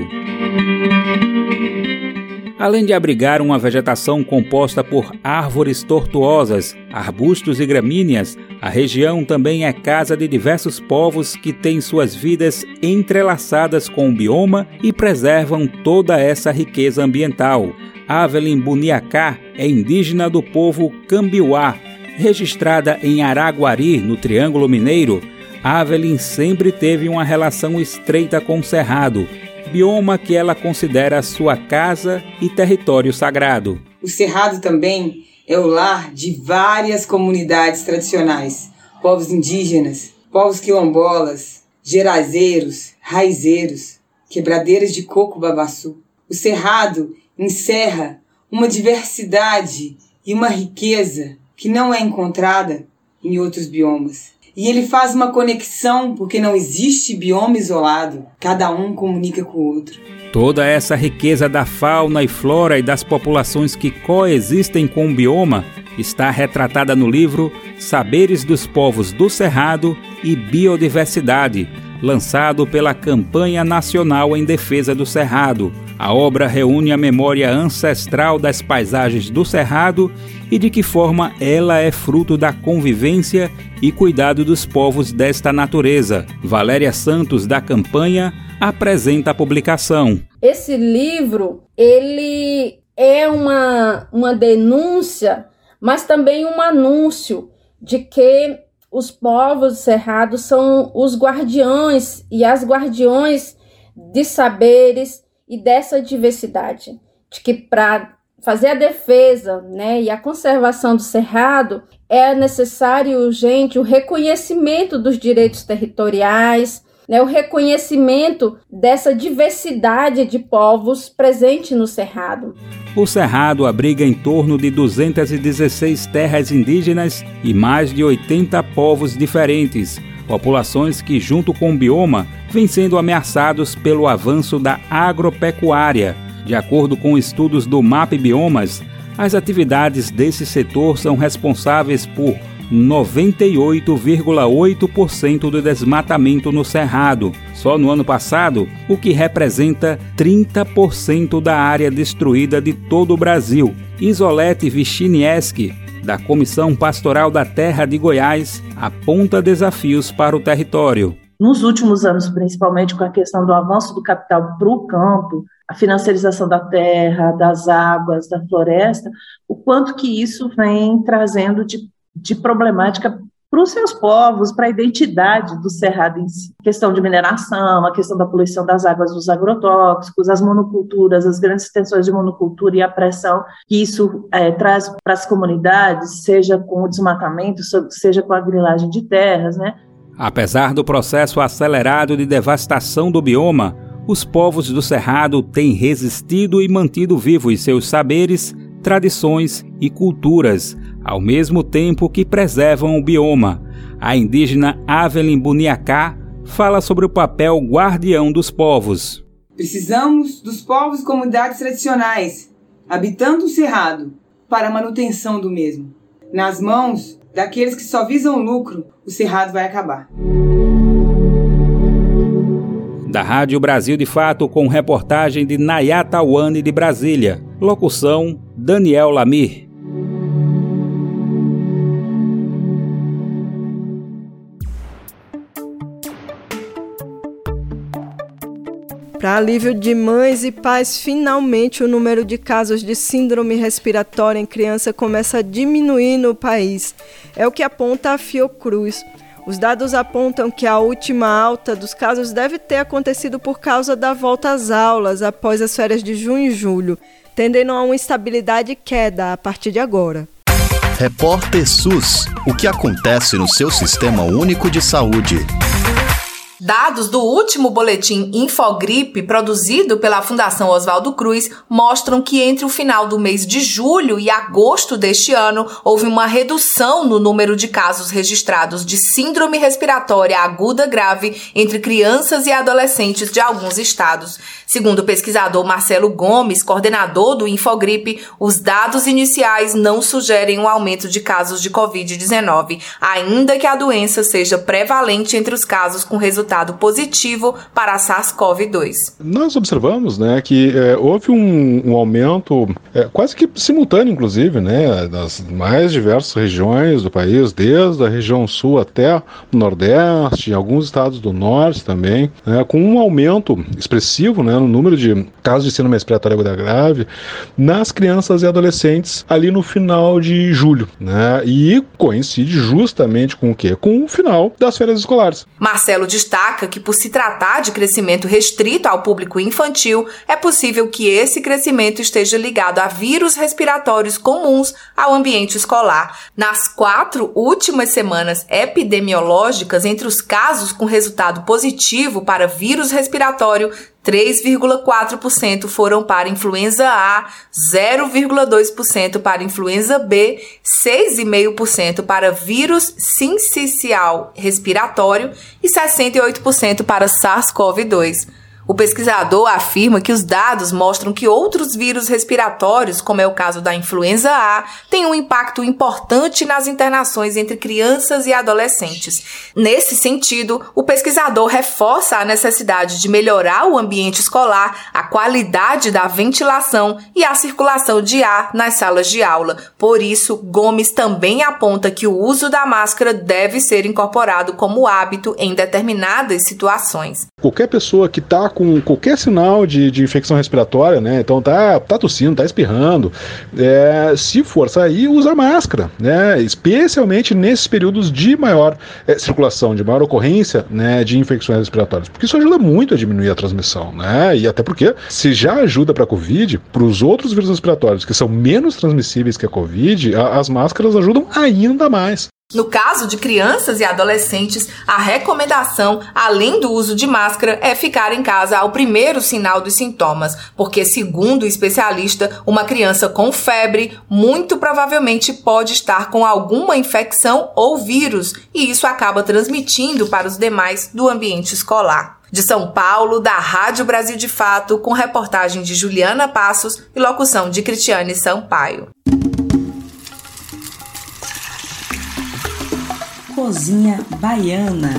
Além de abrigar uma vegetação composta por árvores tortuosas, arbustos e gramíneas, a região também é casa de diversos povos que têm suas vidas entrelaçadas com o bioma e preservam toda essa riqueza ambiental. Avelin Buniacá é indígena do povo Cambiuá, registrada em Araguari, no Triângulo Mineiro. Avelin sempre teve uma relação estreita com o Cerrado bioma que ela considera sua casa e território sagrado. O Cerrado também é o lar de várias comunidades tradicionais, povos indígenas, povos quilombolas, gerazeiros, raizeiros, quebradeiras de coco babaçu. O Cerrado encerra uma diversidade e uma riqueza que não é encontrada em outros biomas. E ele faz uma conexão porque não existe bioma isolado, cada um comunica com o outro. Toda essa riqueza da fauna e flora e das populações que coexistem com o bioma está retratada no livro Saberes dos Povos do Cerrado e Biodiversidade, lançado pela Campanha Nacional em Defesa do Cerrado. A obra reúne a memória ancestral das paisagens do Cerrado e de que forma ela é fruto da convivência e cuidado dos povos desta natureza. Valéria Santos, da campanha, apresenta a publicação. Esse livro, ele é uma, uma denúncia, mas também um anúncio de que os povos cerrados são os guardiões e as guardiões de saberes e dessa diversidade. De que para fazer a defesa né, e a conservação do cerrado, é necessário e urgente o reconhecimento dos direitos territoriais, né, o reconhecimento dessa diversidade de povos presente no Cerrado. O Cerrado abriga em torno de 216 terras indígenas e mais de 80 povos diferentes, populações que, junto com o bioma, vêm sendo ameaçados pelo avanço da agropecuária de acordo com estudos do MAP Biomas, as atividades desse setor são responsáveis por 98,8% do desmatamento no Cerrado, só no ano passado, o que representa 30% da área destruída de todo o Brasil. Isolete Vichinieski, da Comissão Pastoral da Terra de Goiás, aponta desafios para o território. Nos últimos anos, principalmente com a questão do avanço do capital para o campo, a financiarização da terra, das águas, da floresta, o quanto que isso vem trazendo de, de problemática para os seus povos, para a identidade do cerrado em si. A questão de mineração, a questão da poluição das águas dos agrotóxicos, as monoculturas, as grandes extensões de monocultura e a pressão que isso é, traz para as comunidades, seja com o desmatamento, seja com a grilagem de terras, né? Apesar do processo acelerado de devastação do bioma, os povos do Cerrado têm resistido e mantido vivos seus saberes, tradições e culturas, ao mesmo tempo que preservam o bioma. A indígena Avelin Buniacá fala sobre o papel guardião dos povos. Precisamos dos povos e comunidades tradicionais, habitando o Cerrado, para a manutenção do mesmo. Nas mãos daqueles que só visam lucro, o Cerrado vai acabar da Rádio Brasil de Fato com reportagem de Nayata Wane de Brasília. Locução: Daniel Lamir. Para alívio de mães e pais, finalmente o número de casos de síndrome respiratória em criança começa a diminuir no país. É o que aponta a Fiocruz. Os dados apontam que a última alta dos casos deve ter acontecido por causa da volta às aulas após as férias de junho e julho, tendendo a uma estabilidade e queda a partir de agora. Repórter SUS: O que acontece no seu sistema único de saúde? Dados do último boletim Infogripe, produzido pela Fundação Oswaldo Cruz, mostram que entre o final do mês de julho e agosto deste ano, houve uma redução no número de casos registrados de síndrome respiratória aguda grave entre crianças e adolescentes de alguns estados. Segundo o pesquisador Marcelo Gomes, coordenador do Infogripe, os dados iniciais não sugerem um aumento de casos de Covid-19, ainda que a doença seja prevalente entre os casos com resultado positivo para a SARS-CoV-2. Nós observamos né, que é, houve um, um aumento é, quase que simultâneo, inclusive, né, das mais diversas regiões do país, desde a região sul até o nordeste, em alguns estados do norte também, né, com um aumento expressivo né, no número de casos de síndrome respiratória aguda grave nas crianças e adolescentes ali no final de julho, né? E coincide justamente com o quê? Com o final das férias escolares. Marcelo destaca que por se tratar de crescimento restrito ao público infantil, é possível que esse crescimento esteja ligado a vírus respiratórios comuns ao ambiente escolar. Nas quatro últimas semanas epidemiológicas, entre os casos com resultado positivo para vírus respiratório, 3,4% foram para influenza A, 0,2% para influenza B, 6,5% para vírus sincicial respiratório e 68% para SARS-CoV-2. O pesquisador afirma que os dados mostram que outros vírus respiratórios, como é o caso da influenza A, têm um impacto importante nas internações entre crianças e adolescentes. Nesse sentido, o pesquisador reforça a necessidade de melhorar o ambiente escolar, a qualidade da ventilação e a circulação de ar nas salas de aula. Por isso, Gomes também aponta que o uso da máscara deve ser incorporado como hábito em determinadas situações. Qualquer pessoa que está com qualquer sinal de, de infecção respiratória, né? Então tá, tá tossindo, tá espirrando. É, se for sair, usa máscara, né? Especialmente nesses períodos de maior é, circulação, de maior ocorrência, né? De infecções respiratórias, porque isso ajuda muito a diminuir a transmissão, né? E até porque se já ajuda para a Covid, para os outros vírus respiratórios que são menos transmissíveis que a Covid, a, as máscaras ajudam ainda mais. No caso de crianças e adolescentes, a recomendação, além do uso de máscara, é ficar em casa ao primeiro sinal dos sintomas, porque, segundo o especialista, uma criança com febre muito provavelmente pode estar com alguma infecção ou vírus, e isso acaba transmitindo para os demais do ambiente escolar. De São Paulo, da Rádio Brasil de Fato, com reportagem de Juliana Passos e locução de Cristiane Sampaio. Cozinha Baiana.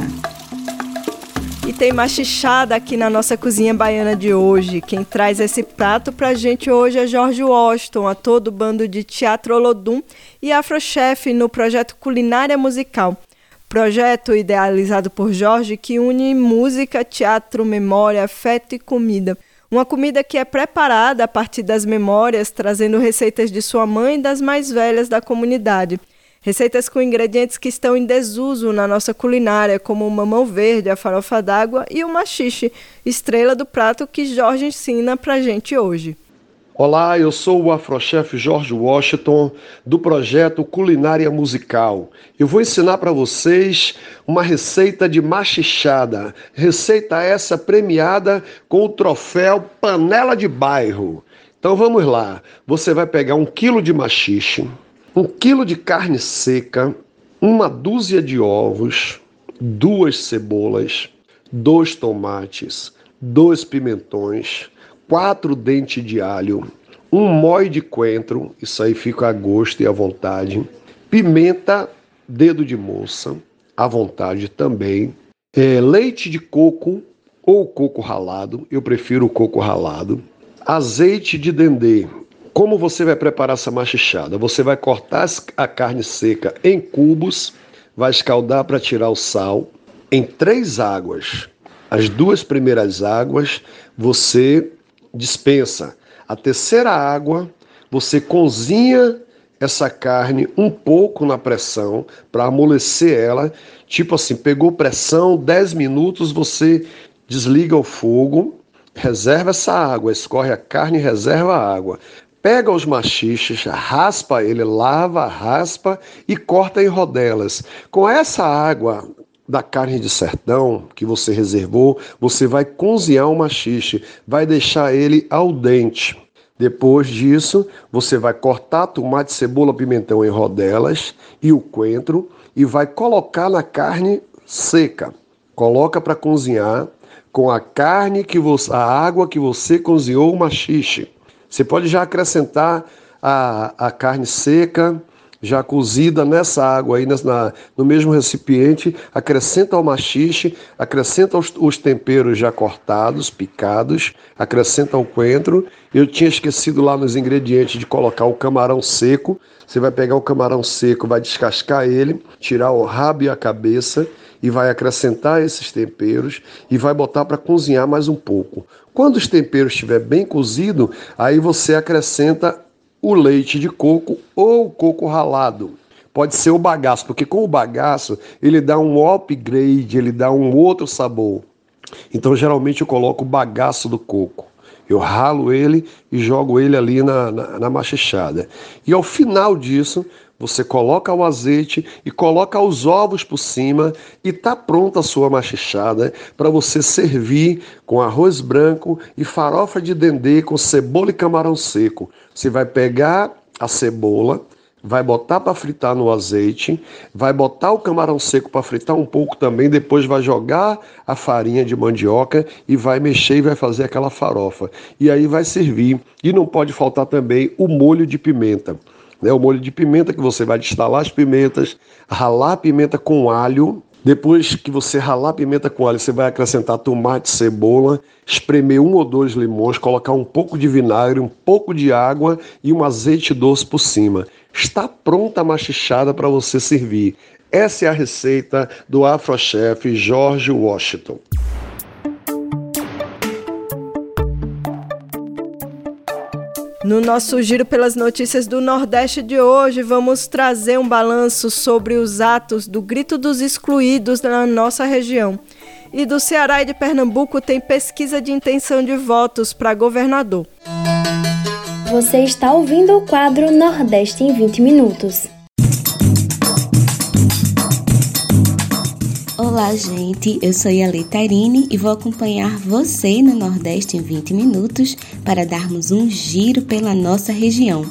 E tem machichada aqui na nossa cozinha baiana de hoje. Quem traz esse prato pra gente hoje é Jorge Washington, ator do bando de Teatro Olodum e afrochefe no projeto Culinária Musical. Projeto idealizado por Jorge que une música, teatro, memória, afeto e comida. Uma comida que é preparada a partir das memórias, trazendo receitas de sua mãe e das mais velhas da comunidade. Receitas com ingredientes que estão em desuso na nossa culinária, como o mamão verde, a farofa d'água e o machixe, estrela do prato que Jorge ensina pra gente hoje. Olá, eu sou o afrochef Jorge Washington do projeto Culinária Musical. Eu vou ensinar para vocês uma receita de machichada. Receita essa premiada com o troféu Panela de Bairro. Então vamos lá. Você vai pegar um quilo de machixe, um quilo de carne seca, uma dúzia de ovos, duas cebolas, dois tomates, dois pimentões, quatro dentes de alho, um mói de coentro, isso aí fica a gosto e à vontade, pimenta, dedo de moça, à vontade também, é, leite de coco ou coco ralado, eu prefiro o coco ralado, azeite de dendê, como você vai preparar essa machichada? Você vai cortar a carne seca em cubos, vai escaldar para tirar o sal em três águas. As duas primeiras águas você dispensa. A terceira água, você cozinha essa carne um pouco na pressão para amolecer ela. Tipo assim, pegou pressão, 10 minutos, você desliga o fogo, reserva essa água, escorre a carne e reserva a água. Pega os machiches, raspa ele, lava, raspa e corta em rodelas. Com essa água da carne de sertão que você reservou, você vai cozinhar o machixe, vai deixar ele al dente. Depois disso, você vai cortar tomate, cebola, pimentão em rodelas e o coentro e vai colocar na carne seca. Coloca para cozinhar com a carne que você, a água que você cozinhou o machixe. Você pode já acrescentar a, a carne seca, já cozida nessa água aí, na, no mesmo recipiente, acrescenta o machixe, acrescenta os, os, temperos já cortados, picados, acrescenta o coentro. Eu tinha esquecido lá nos ingredientes de colocar o camarão seco. Você vai pegar o camarão seco, vai descascar ele, tirar o rabo e a cabeça e vai acrescentar esses temperos e vai botar para cozinhar mais um pouco. Quando os temperos estiver bem cozido, aí você acrescenta o leite de coco ou o coco ralado. Pode ser o bagaço, porque com o bagaço ele dá um upgrade, ele dá um outro sabor. Então geralmente eu coloco o bagaço do coco. Eu ralo ele e jogo ele ali na, na, na machichada. E ao final disso, você coloca o azeite e coloca os ovos por cima e tá pronta a sua machichada para você servir com arroz branco e farofa de dendê com cebola e camarão seco. Você vai pegar a cebola, vai botar para fritar no azeite, vai botar o camarão seco para fritar um pouco também, depois vai jogar a farinha de mandioca e vai mexer e vai fazer aquela farofa. E aí vai servir. E não pode faltar também o molho de pimenta né? O molho de pimenta que você vai destalar as pimentas, ralar a pimenta com alho. Depois que você ralar a pimenta com alho, você vai acrescentar tomate, cebola, espremer um ou dois limões, colocar um pouco de vinagre, um pouco de água e um azeite doce por cima. Está pronta a machichada para você servir. Essa é a receita do afrochef George Washington. No nosso giro pelas notícias do Nordeste de hoje, vamos trazer um balanço sobre os atos do Grito dos Excluídos na nossa região. E do Ceará e de Pernambuco tem pesquisa de intenção de votos para governador. Você está ouvindo o quadro Nordeste em 20 Minutos. Olá, gente. Eu sou a Letarine e vou acompanhar você no Nordeste em 20 minutos para darmos um giro pela nossa região.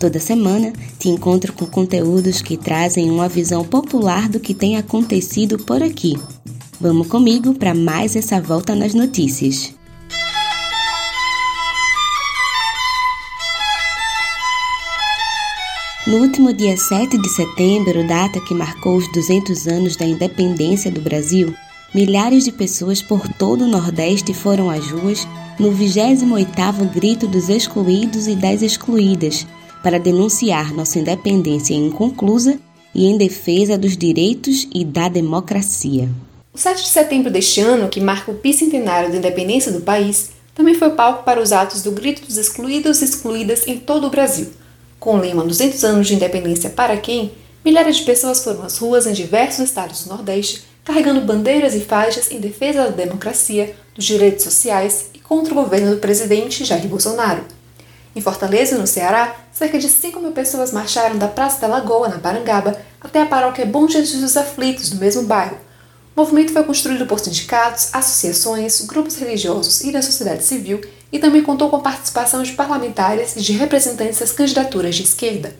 Toda semana te encontro com conteúdos que trazem uma visão popular do que tem acontecido por aqui. Vamos comigo para mais essa volta nas notícias. No último dia 7 de setembro, data que marcou os 200 anos da independência do Brasil, milhares de pessoas por todo o Nordeste foram às ruas no 28º Grito dos Excluídos e das Excluídas, para denunciar nossa independência inconclusa e em defesa dos direitos e da democracia. O 7 de setembro deste ano, que marca o bicentenário da independência do país, também foi palco para os atos do Grito dos Excluídos e Excluídas em todo o Brasil – com o lema 200 anos de independência para quem, milhares de pessoas foram às ruas em diversos estados do Nordeste carregando bandeiras e faixas em defesa da democracia, dos direitos sociais e contra o governo do presidente Jair Bolsonaro. Em Fortaleza, no Ceará, cerca de 5 mil pessoas marcharam da Praça da Lagoa, na Parangaba, até a paróquia Bom Jesus dos Aflitos, no mesmo bairro. O movimento foi construído por sindicatos, associações, grupos religiosos e da sociedade civil e também contou com a participação de parlamentares e de representantes das candidaturas de esquerda.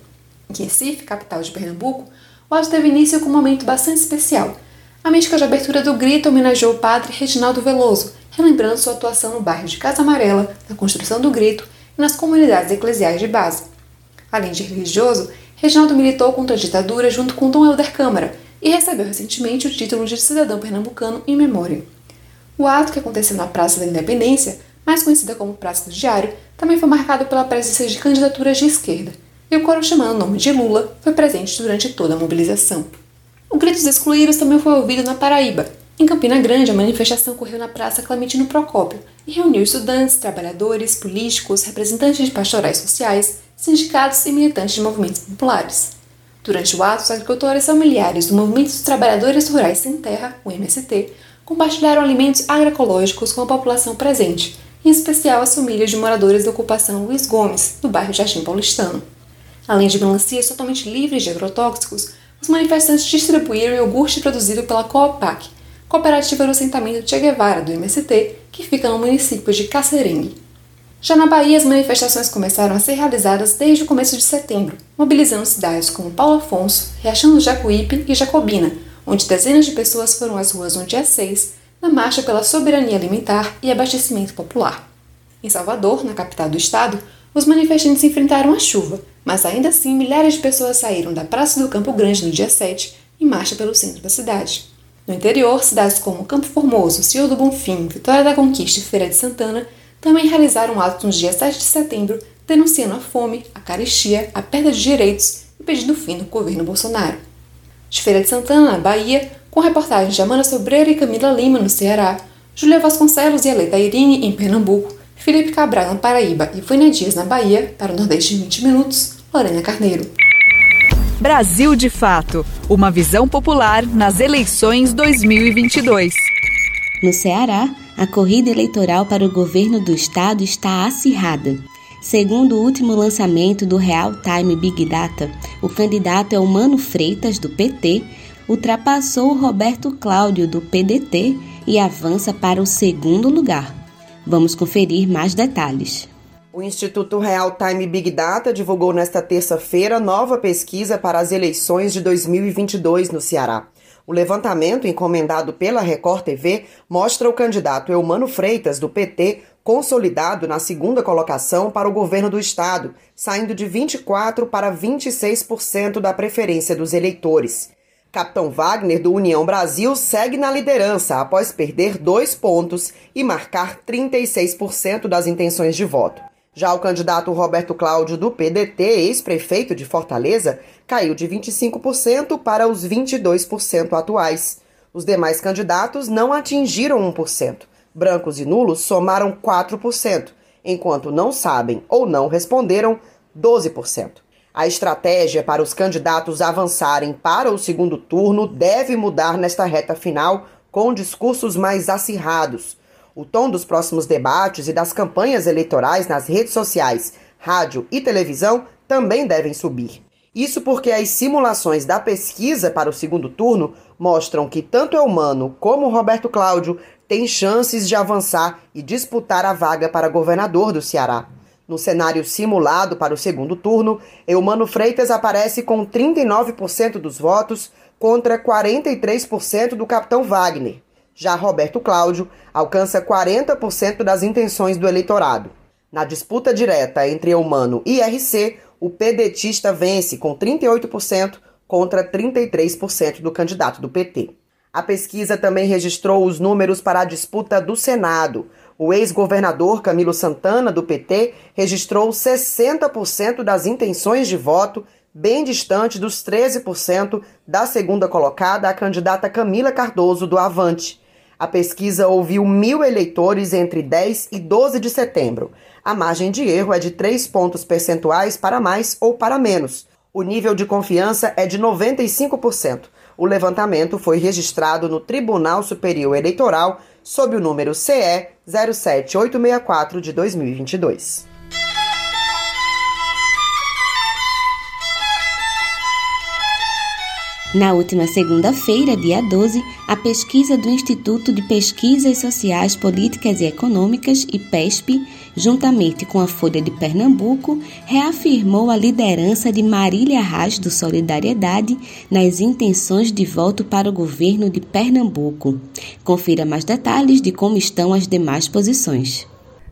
Em Recife, capital de Pernambuco, o ato teve início com um momento bastante especial. A mística de abertura do grito homenageou o padre Reginaldo Veloso, relembrando sua atuação no bairro de Casa Amarela, na construção do grito e nas comunidades eclesiais de base. Além de religioso, Reginaldo militou contra a ditadura junto com Dom Helder Câmara e recebeu recentemente o título de cidadão pernambucano em memória. O ato, que aconteceu na Praça da Independência, mais conhecida como Praça do Diário, também foi marcado pela presença de candidaturas de esquerda, e o coro chamando o nome de Lula foi presente durante toda a mobilização. O grito dos excluídos também foi ouvido na Paraíba. Em Campina Grande, a manifestação ocorreu na Praça Clementino Procópio e reuniu estudantes, trabalhadores, políticos, representantes de pastorais sociais, sindicatos e militantes de movimentos populares. Durante o ato, os agricultores familiares do Movimento dos Trabalhadores Rurais Sem Terra, o MST, compartilharam alimentos agroecológicos com a população presente, em especial as famílias de moradores da ocupação Luiz Gomes, do bairro Jardim Paulistano. Além de melancias totalmente livres de agrotóxicos, os manifestantes distribuíram iogurte produzido pela Coopac, cooperativa do assentamento Che Guevara, do MST, que fica no município de Cacerengue. Já na Bahia, as manifestações começaram a ser realizadas desde o começo de setembro, mobilizando cidades como Paulo Afonso, Riachão do Jacuípe e Jacobina, onde dezenas de pessoas foram às ruas no dia 6, na marcha pela soberania alimentar e abastecimento popular. Em Salvador, na capital do estado, os manifestantes enfrentaram a chuva, mas ainda assim milhares de pessoas saíram da Praça do Campo Grande no dia 7 em marcha pelo centro da cidade. No interior, cidades como Campo Formoso, Senhor do Bonfim, Vitória da Conquista e Feira de Santana também realizaram atos no dia 7 de setembro denunciando a fome, a carestia, a perda de direitos e pedindo fim no governo Bolsonaro. De Feira de Santana, na Bahia, com reportagens de Amanda Sobreira e Camila Lima, no Ceará, Júlia Vasconcelos e Aleta Irine, em Pernambuco, Felipe Cabral, na Paraíba e Vânia Dias, na Bahia, para o Nordeste em 20 Minutos, Lorena Carneiro. Brasil de Fato Uma visão popular nas eleições 2022. No Ceará, a corrida eleitoral para o governo do estado está acirrada. Segundo o último lançamento do Real Time Big Data, o candidato é o Mano Freitas, do PT, ultrapassou Roberto Cláudio, do PDT, e avança para o segundo lugar. Vamos conferir mais detalhes. O Instituto Real Time Big Data divulgou nesta terça-feira nova pesquisa para as eleições de 2022 no Ceará. O levantamento, encomendado pela Record TV, mostra o candidato Eumano Freitas, do PT, consolidado na segunda colocação para o governo do estado, saindo de 24% para 26% da preferência dos eleitores. Capitão Wagner, do União Brasil, segue na liderança após perder dois pontos e marcar 36% das intenções de voto. Já o candidato Roberto Cláudio do PDT, ex-prefeito de Fortaleza, caiu de 25% para os 22% atuais. Os demais candidatos não atingiram 1%. Brancos e nulos somaram 4%, enquanto não sabem ou não responderam 12%. A estratégia para os candidatos avançarem para o segundo turno deve mudar nesta reta final com discursos mais acirrados o tom dos próximos debates e das campanhas eleitorais nas redes sociais, rádio e televisão também devem subir. Isso porque as simulações da pesquisa para o segundo turno mostram que tanto Eumano como Roberto Cláudio têm chances de avançar e disputar a vaga para governador do Ceará. No cenário simulado para o segundo turno, Eumano Freitas aparece com 39% dos votos contra 43% do capitão Wagner. Já Roberto Cláudio alcança 40% das intenções do eleitorado. Na disputa direta entre Humano e RC, o pedetista vence com 38% contra 33% do candidato do PT. A pesquisa também registrou os números para a disputa do Senado. O ex-governador Camilo Santana, do PT, registrou 60% das intenções de voto, bem distante dos 13% da segunda colocada, a candidata Camila Cardoso, do Avante. A pesquisa ouviu mil eleitores entre 10 e 12 de setembro. A margem de erro é de 3 pontos percentuais para mais ou para menos. O nível de confiança é de 95%. O levantamento foi registrado no Tribunal Superior Eleitoral sob o número CE 07864 de 2022. Na última segunda-feira, dia 12, a pesquisa do Instituto de Pesquisas Sociais, Políticas e Econômicas, IPESP, juntamente com a Folha de Pernambuco, reafirmou a liderança de Marília Reis do Solidariedade nas intenções de voto para o governo de Pernambuco. Confira mais detalhes de como estão as demais posições.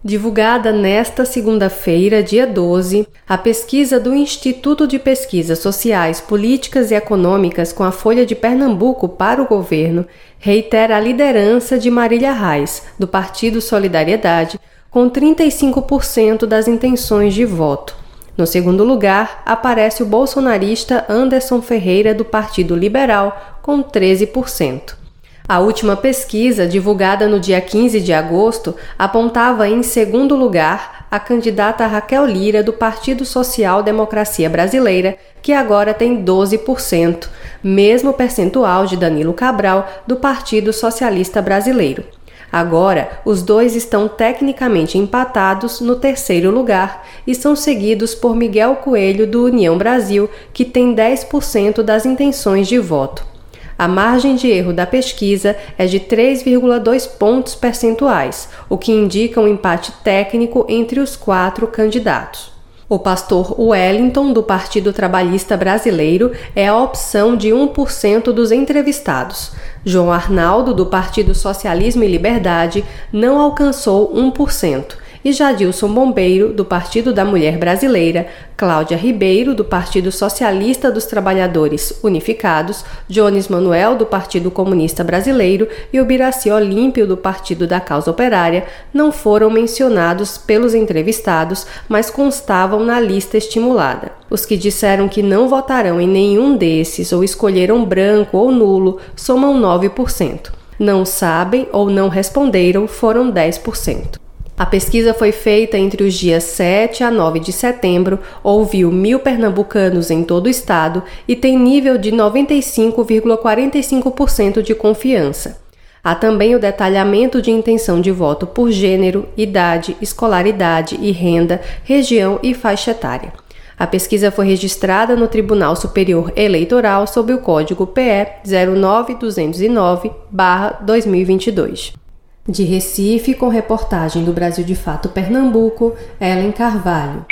Divulgada nesta segunda-feira, dia 12, a pesquisa do Instituto de Pesquisas Sociais, Políticas e Econômicas com a Folha de Pernambuco para o governo reitera a liderança de Marília Reis, do Partido Solidariedade, com 35% das intenções de voto. No segundo lugar, aparece o bolsonarista Anderson Ferreira, do Partido Liberal, com 13%. A última pesquisa, divulgada no dia 15 de agosto, apontava em segundo lugar a candidata Raquel Lira, do Partido Social Democracia Brasileira, que agora tem 12%, mesmo percentual de Danilo Cabral, do Partido Socialista Brasileiro. Agora, os dois estão tecnicamente empatados no terceiro lugar e são seguidos por Miguel Coelho, do União Brasil, que tem 10% das intenções de voto. A margem de erro da pesquisa é de 3,2 pontos percentuais, o que indica um empate técnico entre os quatro candidatos. O pastor Wellington, do Partido Trabalhista Brasileiro, é a opção de 1% dos entrevistados. João Arnaldo, do Partido Socialismo e Liberdade, não alcançou 1% e Jadilson Bombeiro, do Partido da Mulher Brasileira, Cláudia Ribeiro, do Partido Socialista dos Trabalhadores Unificados, Jones Manuel, do Partido Comunista Brasileiro e Ubiraci Olímpio, do Partido da Causa Operária, não foram mencionados pelos entrevistados, mas constavam na lista estimulada. Os que disseram que não votarão em nenhum desses ou escolheram branco ou nulo somam 9%. Não sabem ou não responderam foram 10%. A pesquisa foi feita entre os dias 7 a 9 de setembro, ouviu mil pernambucanos em todo o estado e tem nível de 95,45% de confiança. Há também o detalhamento de intenção de voto por gênero, idade, escolaridade e renda, região e faixa etária. A pesquisa foi registrada no Tribunal Superior Eleitoral sob o código PE 09209-2022. De Recife, com reportagem do Brasil de Fato Pernambuco, Ellen Carvalho.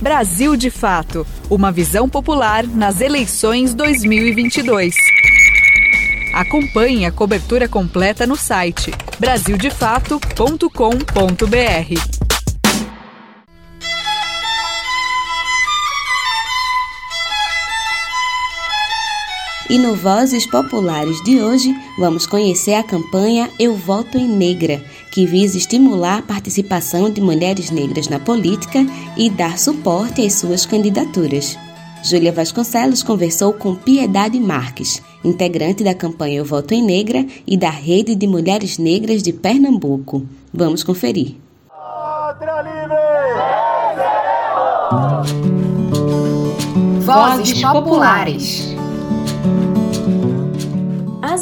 Brasil de Fato Uma visão popular nas eleições 2022. Acompanhe a cobertura completa no site brasildefato.com.br. E no Vozes Populares de hoje, vamos conhecer a campanha Eu Voto em Negra, que visa estimular a participação de mulheres negras na política e dar suporte às suas candidaturas. Júlia Vasconcelos conversou com Piedade Marques, integrante da campanha Eu Voto em Negra e da Rede de Mulheres Negras de Pernambuco. Vamos conferir. Vozes Populares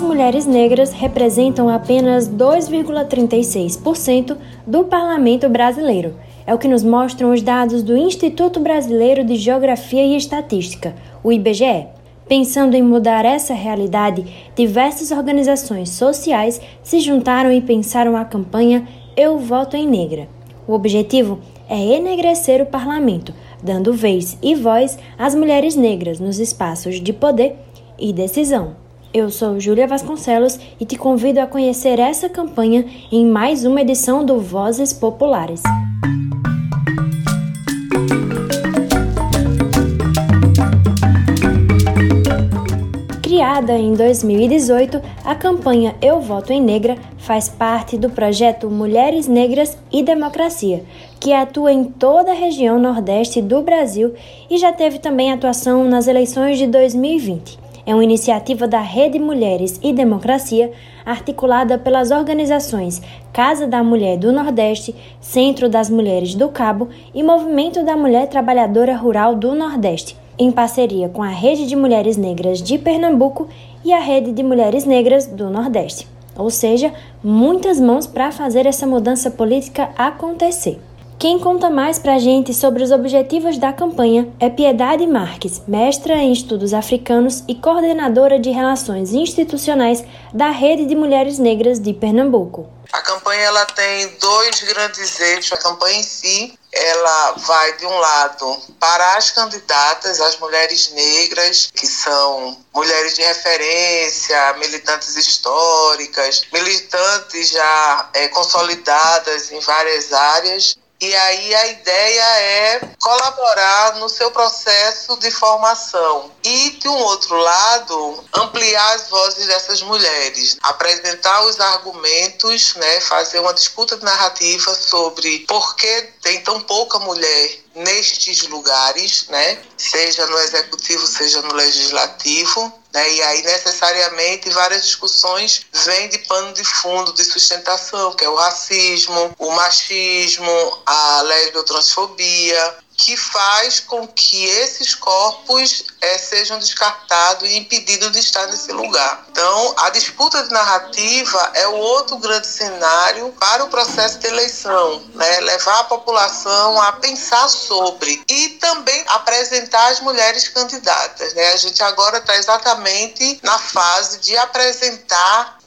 as mulheres negras representam apenas 2,36% do parlamento brasileiro. É o que nos mostram os dados do Instituto Brasileiro de Geografia e Estatística, o IBGE. Pensando em mudar essa realidade, diversas organizações sociais se juntaram e pensaram a campanha Eu Voto em Negra. O objetivo é enegrecer o parlamento, dando vez e voz às mulheres negras nos espaços de poder e decisão. Eu sou Júlia Vasconcelos e te convido a conhecer essa campanha em mais uma edição do Vozes Populares. Criada em 2018, a campanha Eu Voto em Negra faz parte do projeto Mulheres Negras e Democracia, que atua em toda a região nordeste do Brasil e já teve também atuação nas eleições de 2020 é uma iniciativa da Rede Mulheres e Democracia, articulada pelas organizações Casa da Mulher do Nordeste, Centro das Mulheres do Cabo e Movimento da Mulher Trabalhadora Rural do Nordeste, em parceria com a Rede de Mulheres Negras de Pernambuco e a Rede de Mulheres Negras do Nordeste. Ou seja, muitas mãos para fazer essa mudança política acontecer. Quem conta mais para a gente sobre os objetivos da campanha é Piedade Marques, mestra em estudos africanos e coordenadora de relações institucionais da Rede de Mulheres Negras de Pernambuco. A campanha ela tem dois grandes eixos. A campanha em si, ela vai de um lado para as candidatas, as mulheres negras, que são mulheres de referência, militantes históricas, militantes já é, consolidadas em várias áreas, e aí a ideia é colaborar no seu processo de formação. E, de um outro lado, ampliar as vozes dessas mulheres, apresentar os argumentos, né, fazer uma disputa narrativa sobre por que tem tão pouca mulher nestes lugares, né? Seja no executivo, seja no legislativo, né? E aí, necessariamente, várias discussões vêm de pano de fundo de sustentação, que é o racismo, o machismo, a lesbiotransfobia, que faz com que esses corpos é, sejam descartados e impedidos de estar nesse lugar. Então, a disputa de narrativa é o outro grande cenário para o processo de eleição, né? levar a população a pensar sobre e também apresentar as mulheres candidatas. Né? A gente agora está exatamente na fase de apresentar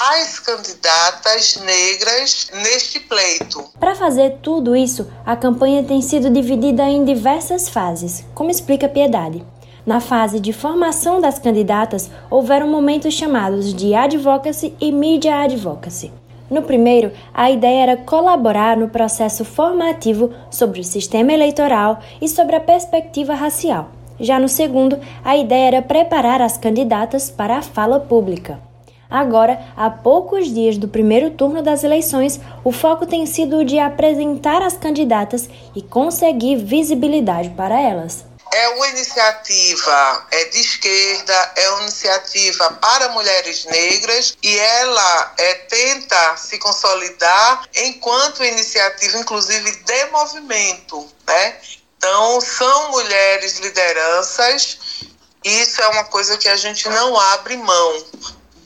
as candidatas negras neste pleito. Para fazer tudo isso, a campanha tem sido dividida em diversas fases, como explica Piedade. Na fase de formação das candidatas, houveram momentos chamados de advocacy e media advocacy. No primeiro, a ideia era colaborar no processo formativo sobre o sistema eleitoral e sobre a perspectiva racial. Já no segundo, a ideia era preparar as candidatas para a fala pública. Agora, a poucos dias do primeiro turno das eleições, o foco tem sido de apresentar as candidatas e conseguir visibilidade para elas. É uma iniciativa é de esquerda, é uma iniciativa para mulheres negras e ela é, tenta se consolidar enquanto iniciativa, inclusive, de movimento. Né? Então, são mulheres lideranças, isso é uma coisa que a gente não abre mão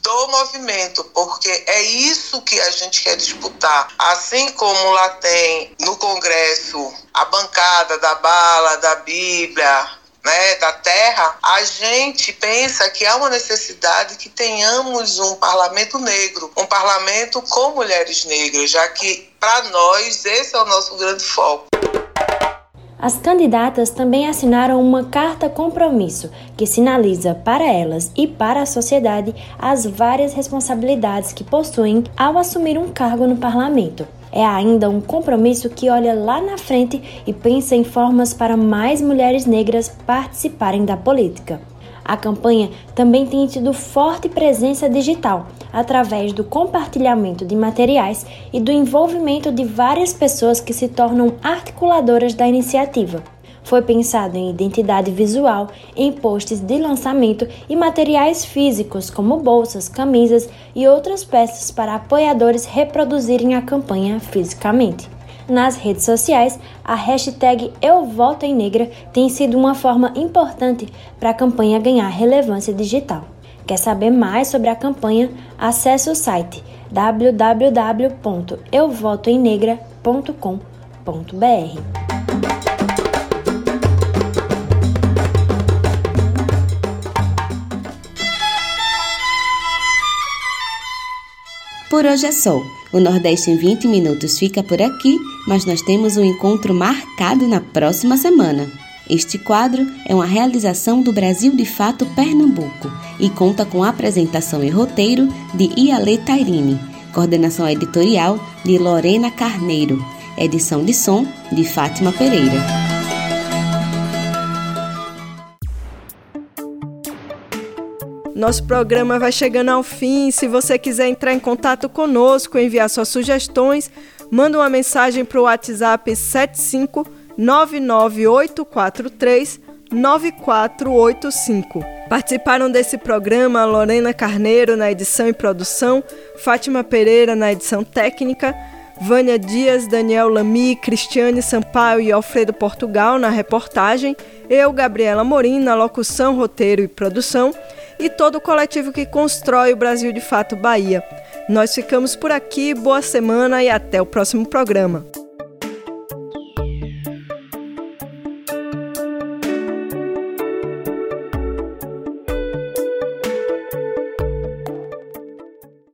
do movimento, porque é isso que a gente quer disputar. Assim como lá tem no Congresso a bancada da bala, da Bíblia, né, da terra, a gente pensa que há uma necessidade que tenhamos um parlamento negro, um parlamento com mulheres negras, já que para nós esse é o nosso grande foco. As candidatas também assinaram uma carta compromisso que sinaliza para elas e para a sociedade as várias responsabilidades que possuem ao assumir um cargo no parlamento. É ainda um compromisso que olha lá na frente e pensa em formas para mais mulheres negras participarem da política. A campanha também tem tido forte presença digital, através do compartilhamento de materiais e do envolvimento de várias pessoas que se tornam articuladoras da iniciativa. Foi pensado em identidade visual, em posts de lançamento e materiais físicos como bolsas, camisas e outras peças para apoiadores reproduzirem a campanha fisicamente. Nas redes sociais, a hashtag Eu Voto em Negra tem sido uma forma importante para a campanha ganhar relevância digital. Quer saber mais sobre a campanha? Acesse o site www.euvotoemnegra.com.br. Por hoje é só. O Nordeste em 20 minutos fica por aqui, mas nós temos um encontro marcado na próxima semana. Este quadro é uma realização do Brasil de Fato Pernambuco e conta com apresentação e roteiro de Iale Tairini, coordenação editorial de Lorena Carneiro, edição de som de Fátima Pereira. Nosso programa vai chegando ao fim. Se você quiser entrar em contato conosco, enviar suas sugestões, manda uma mensagem para o WhatsApp 75 99843 9485. Participaram desse programa Lorena Carneiro na edição e produção, Fátima Pereira na edição técnica, Vânia Dias, Daniel Lamy, Cristiane Sampaio e Alfredo Portugal na reportagem, eu, Gabriela Morim, na locução, roteiro e produção e todo o coletivo que constrói o Brasil de Fato Bahia. Nós ficamos por aqui, boa semana e até o próximo programa.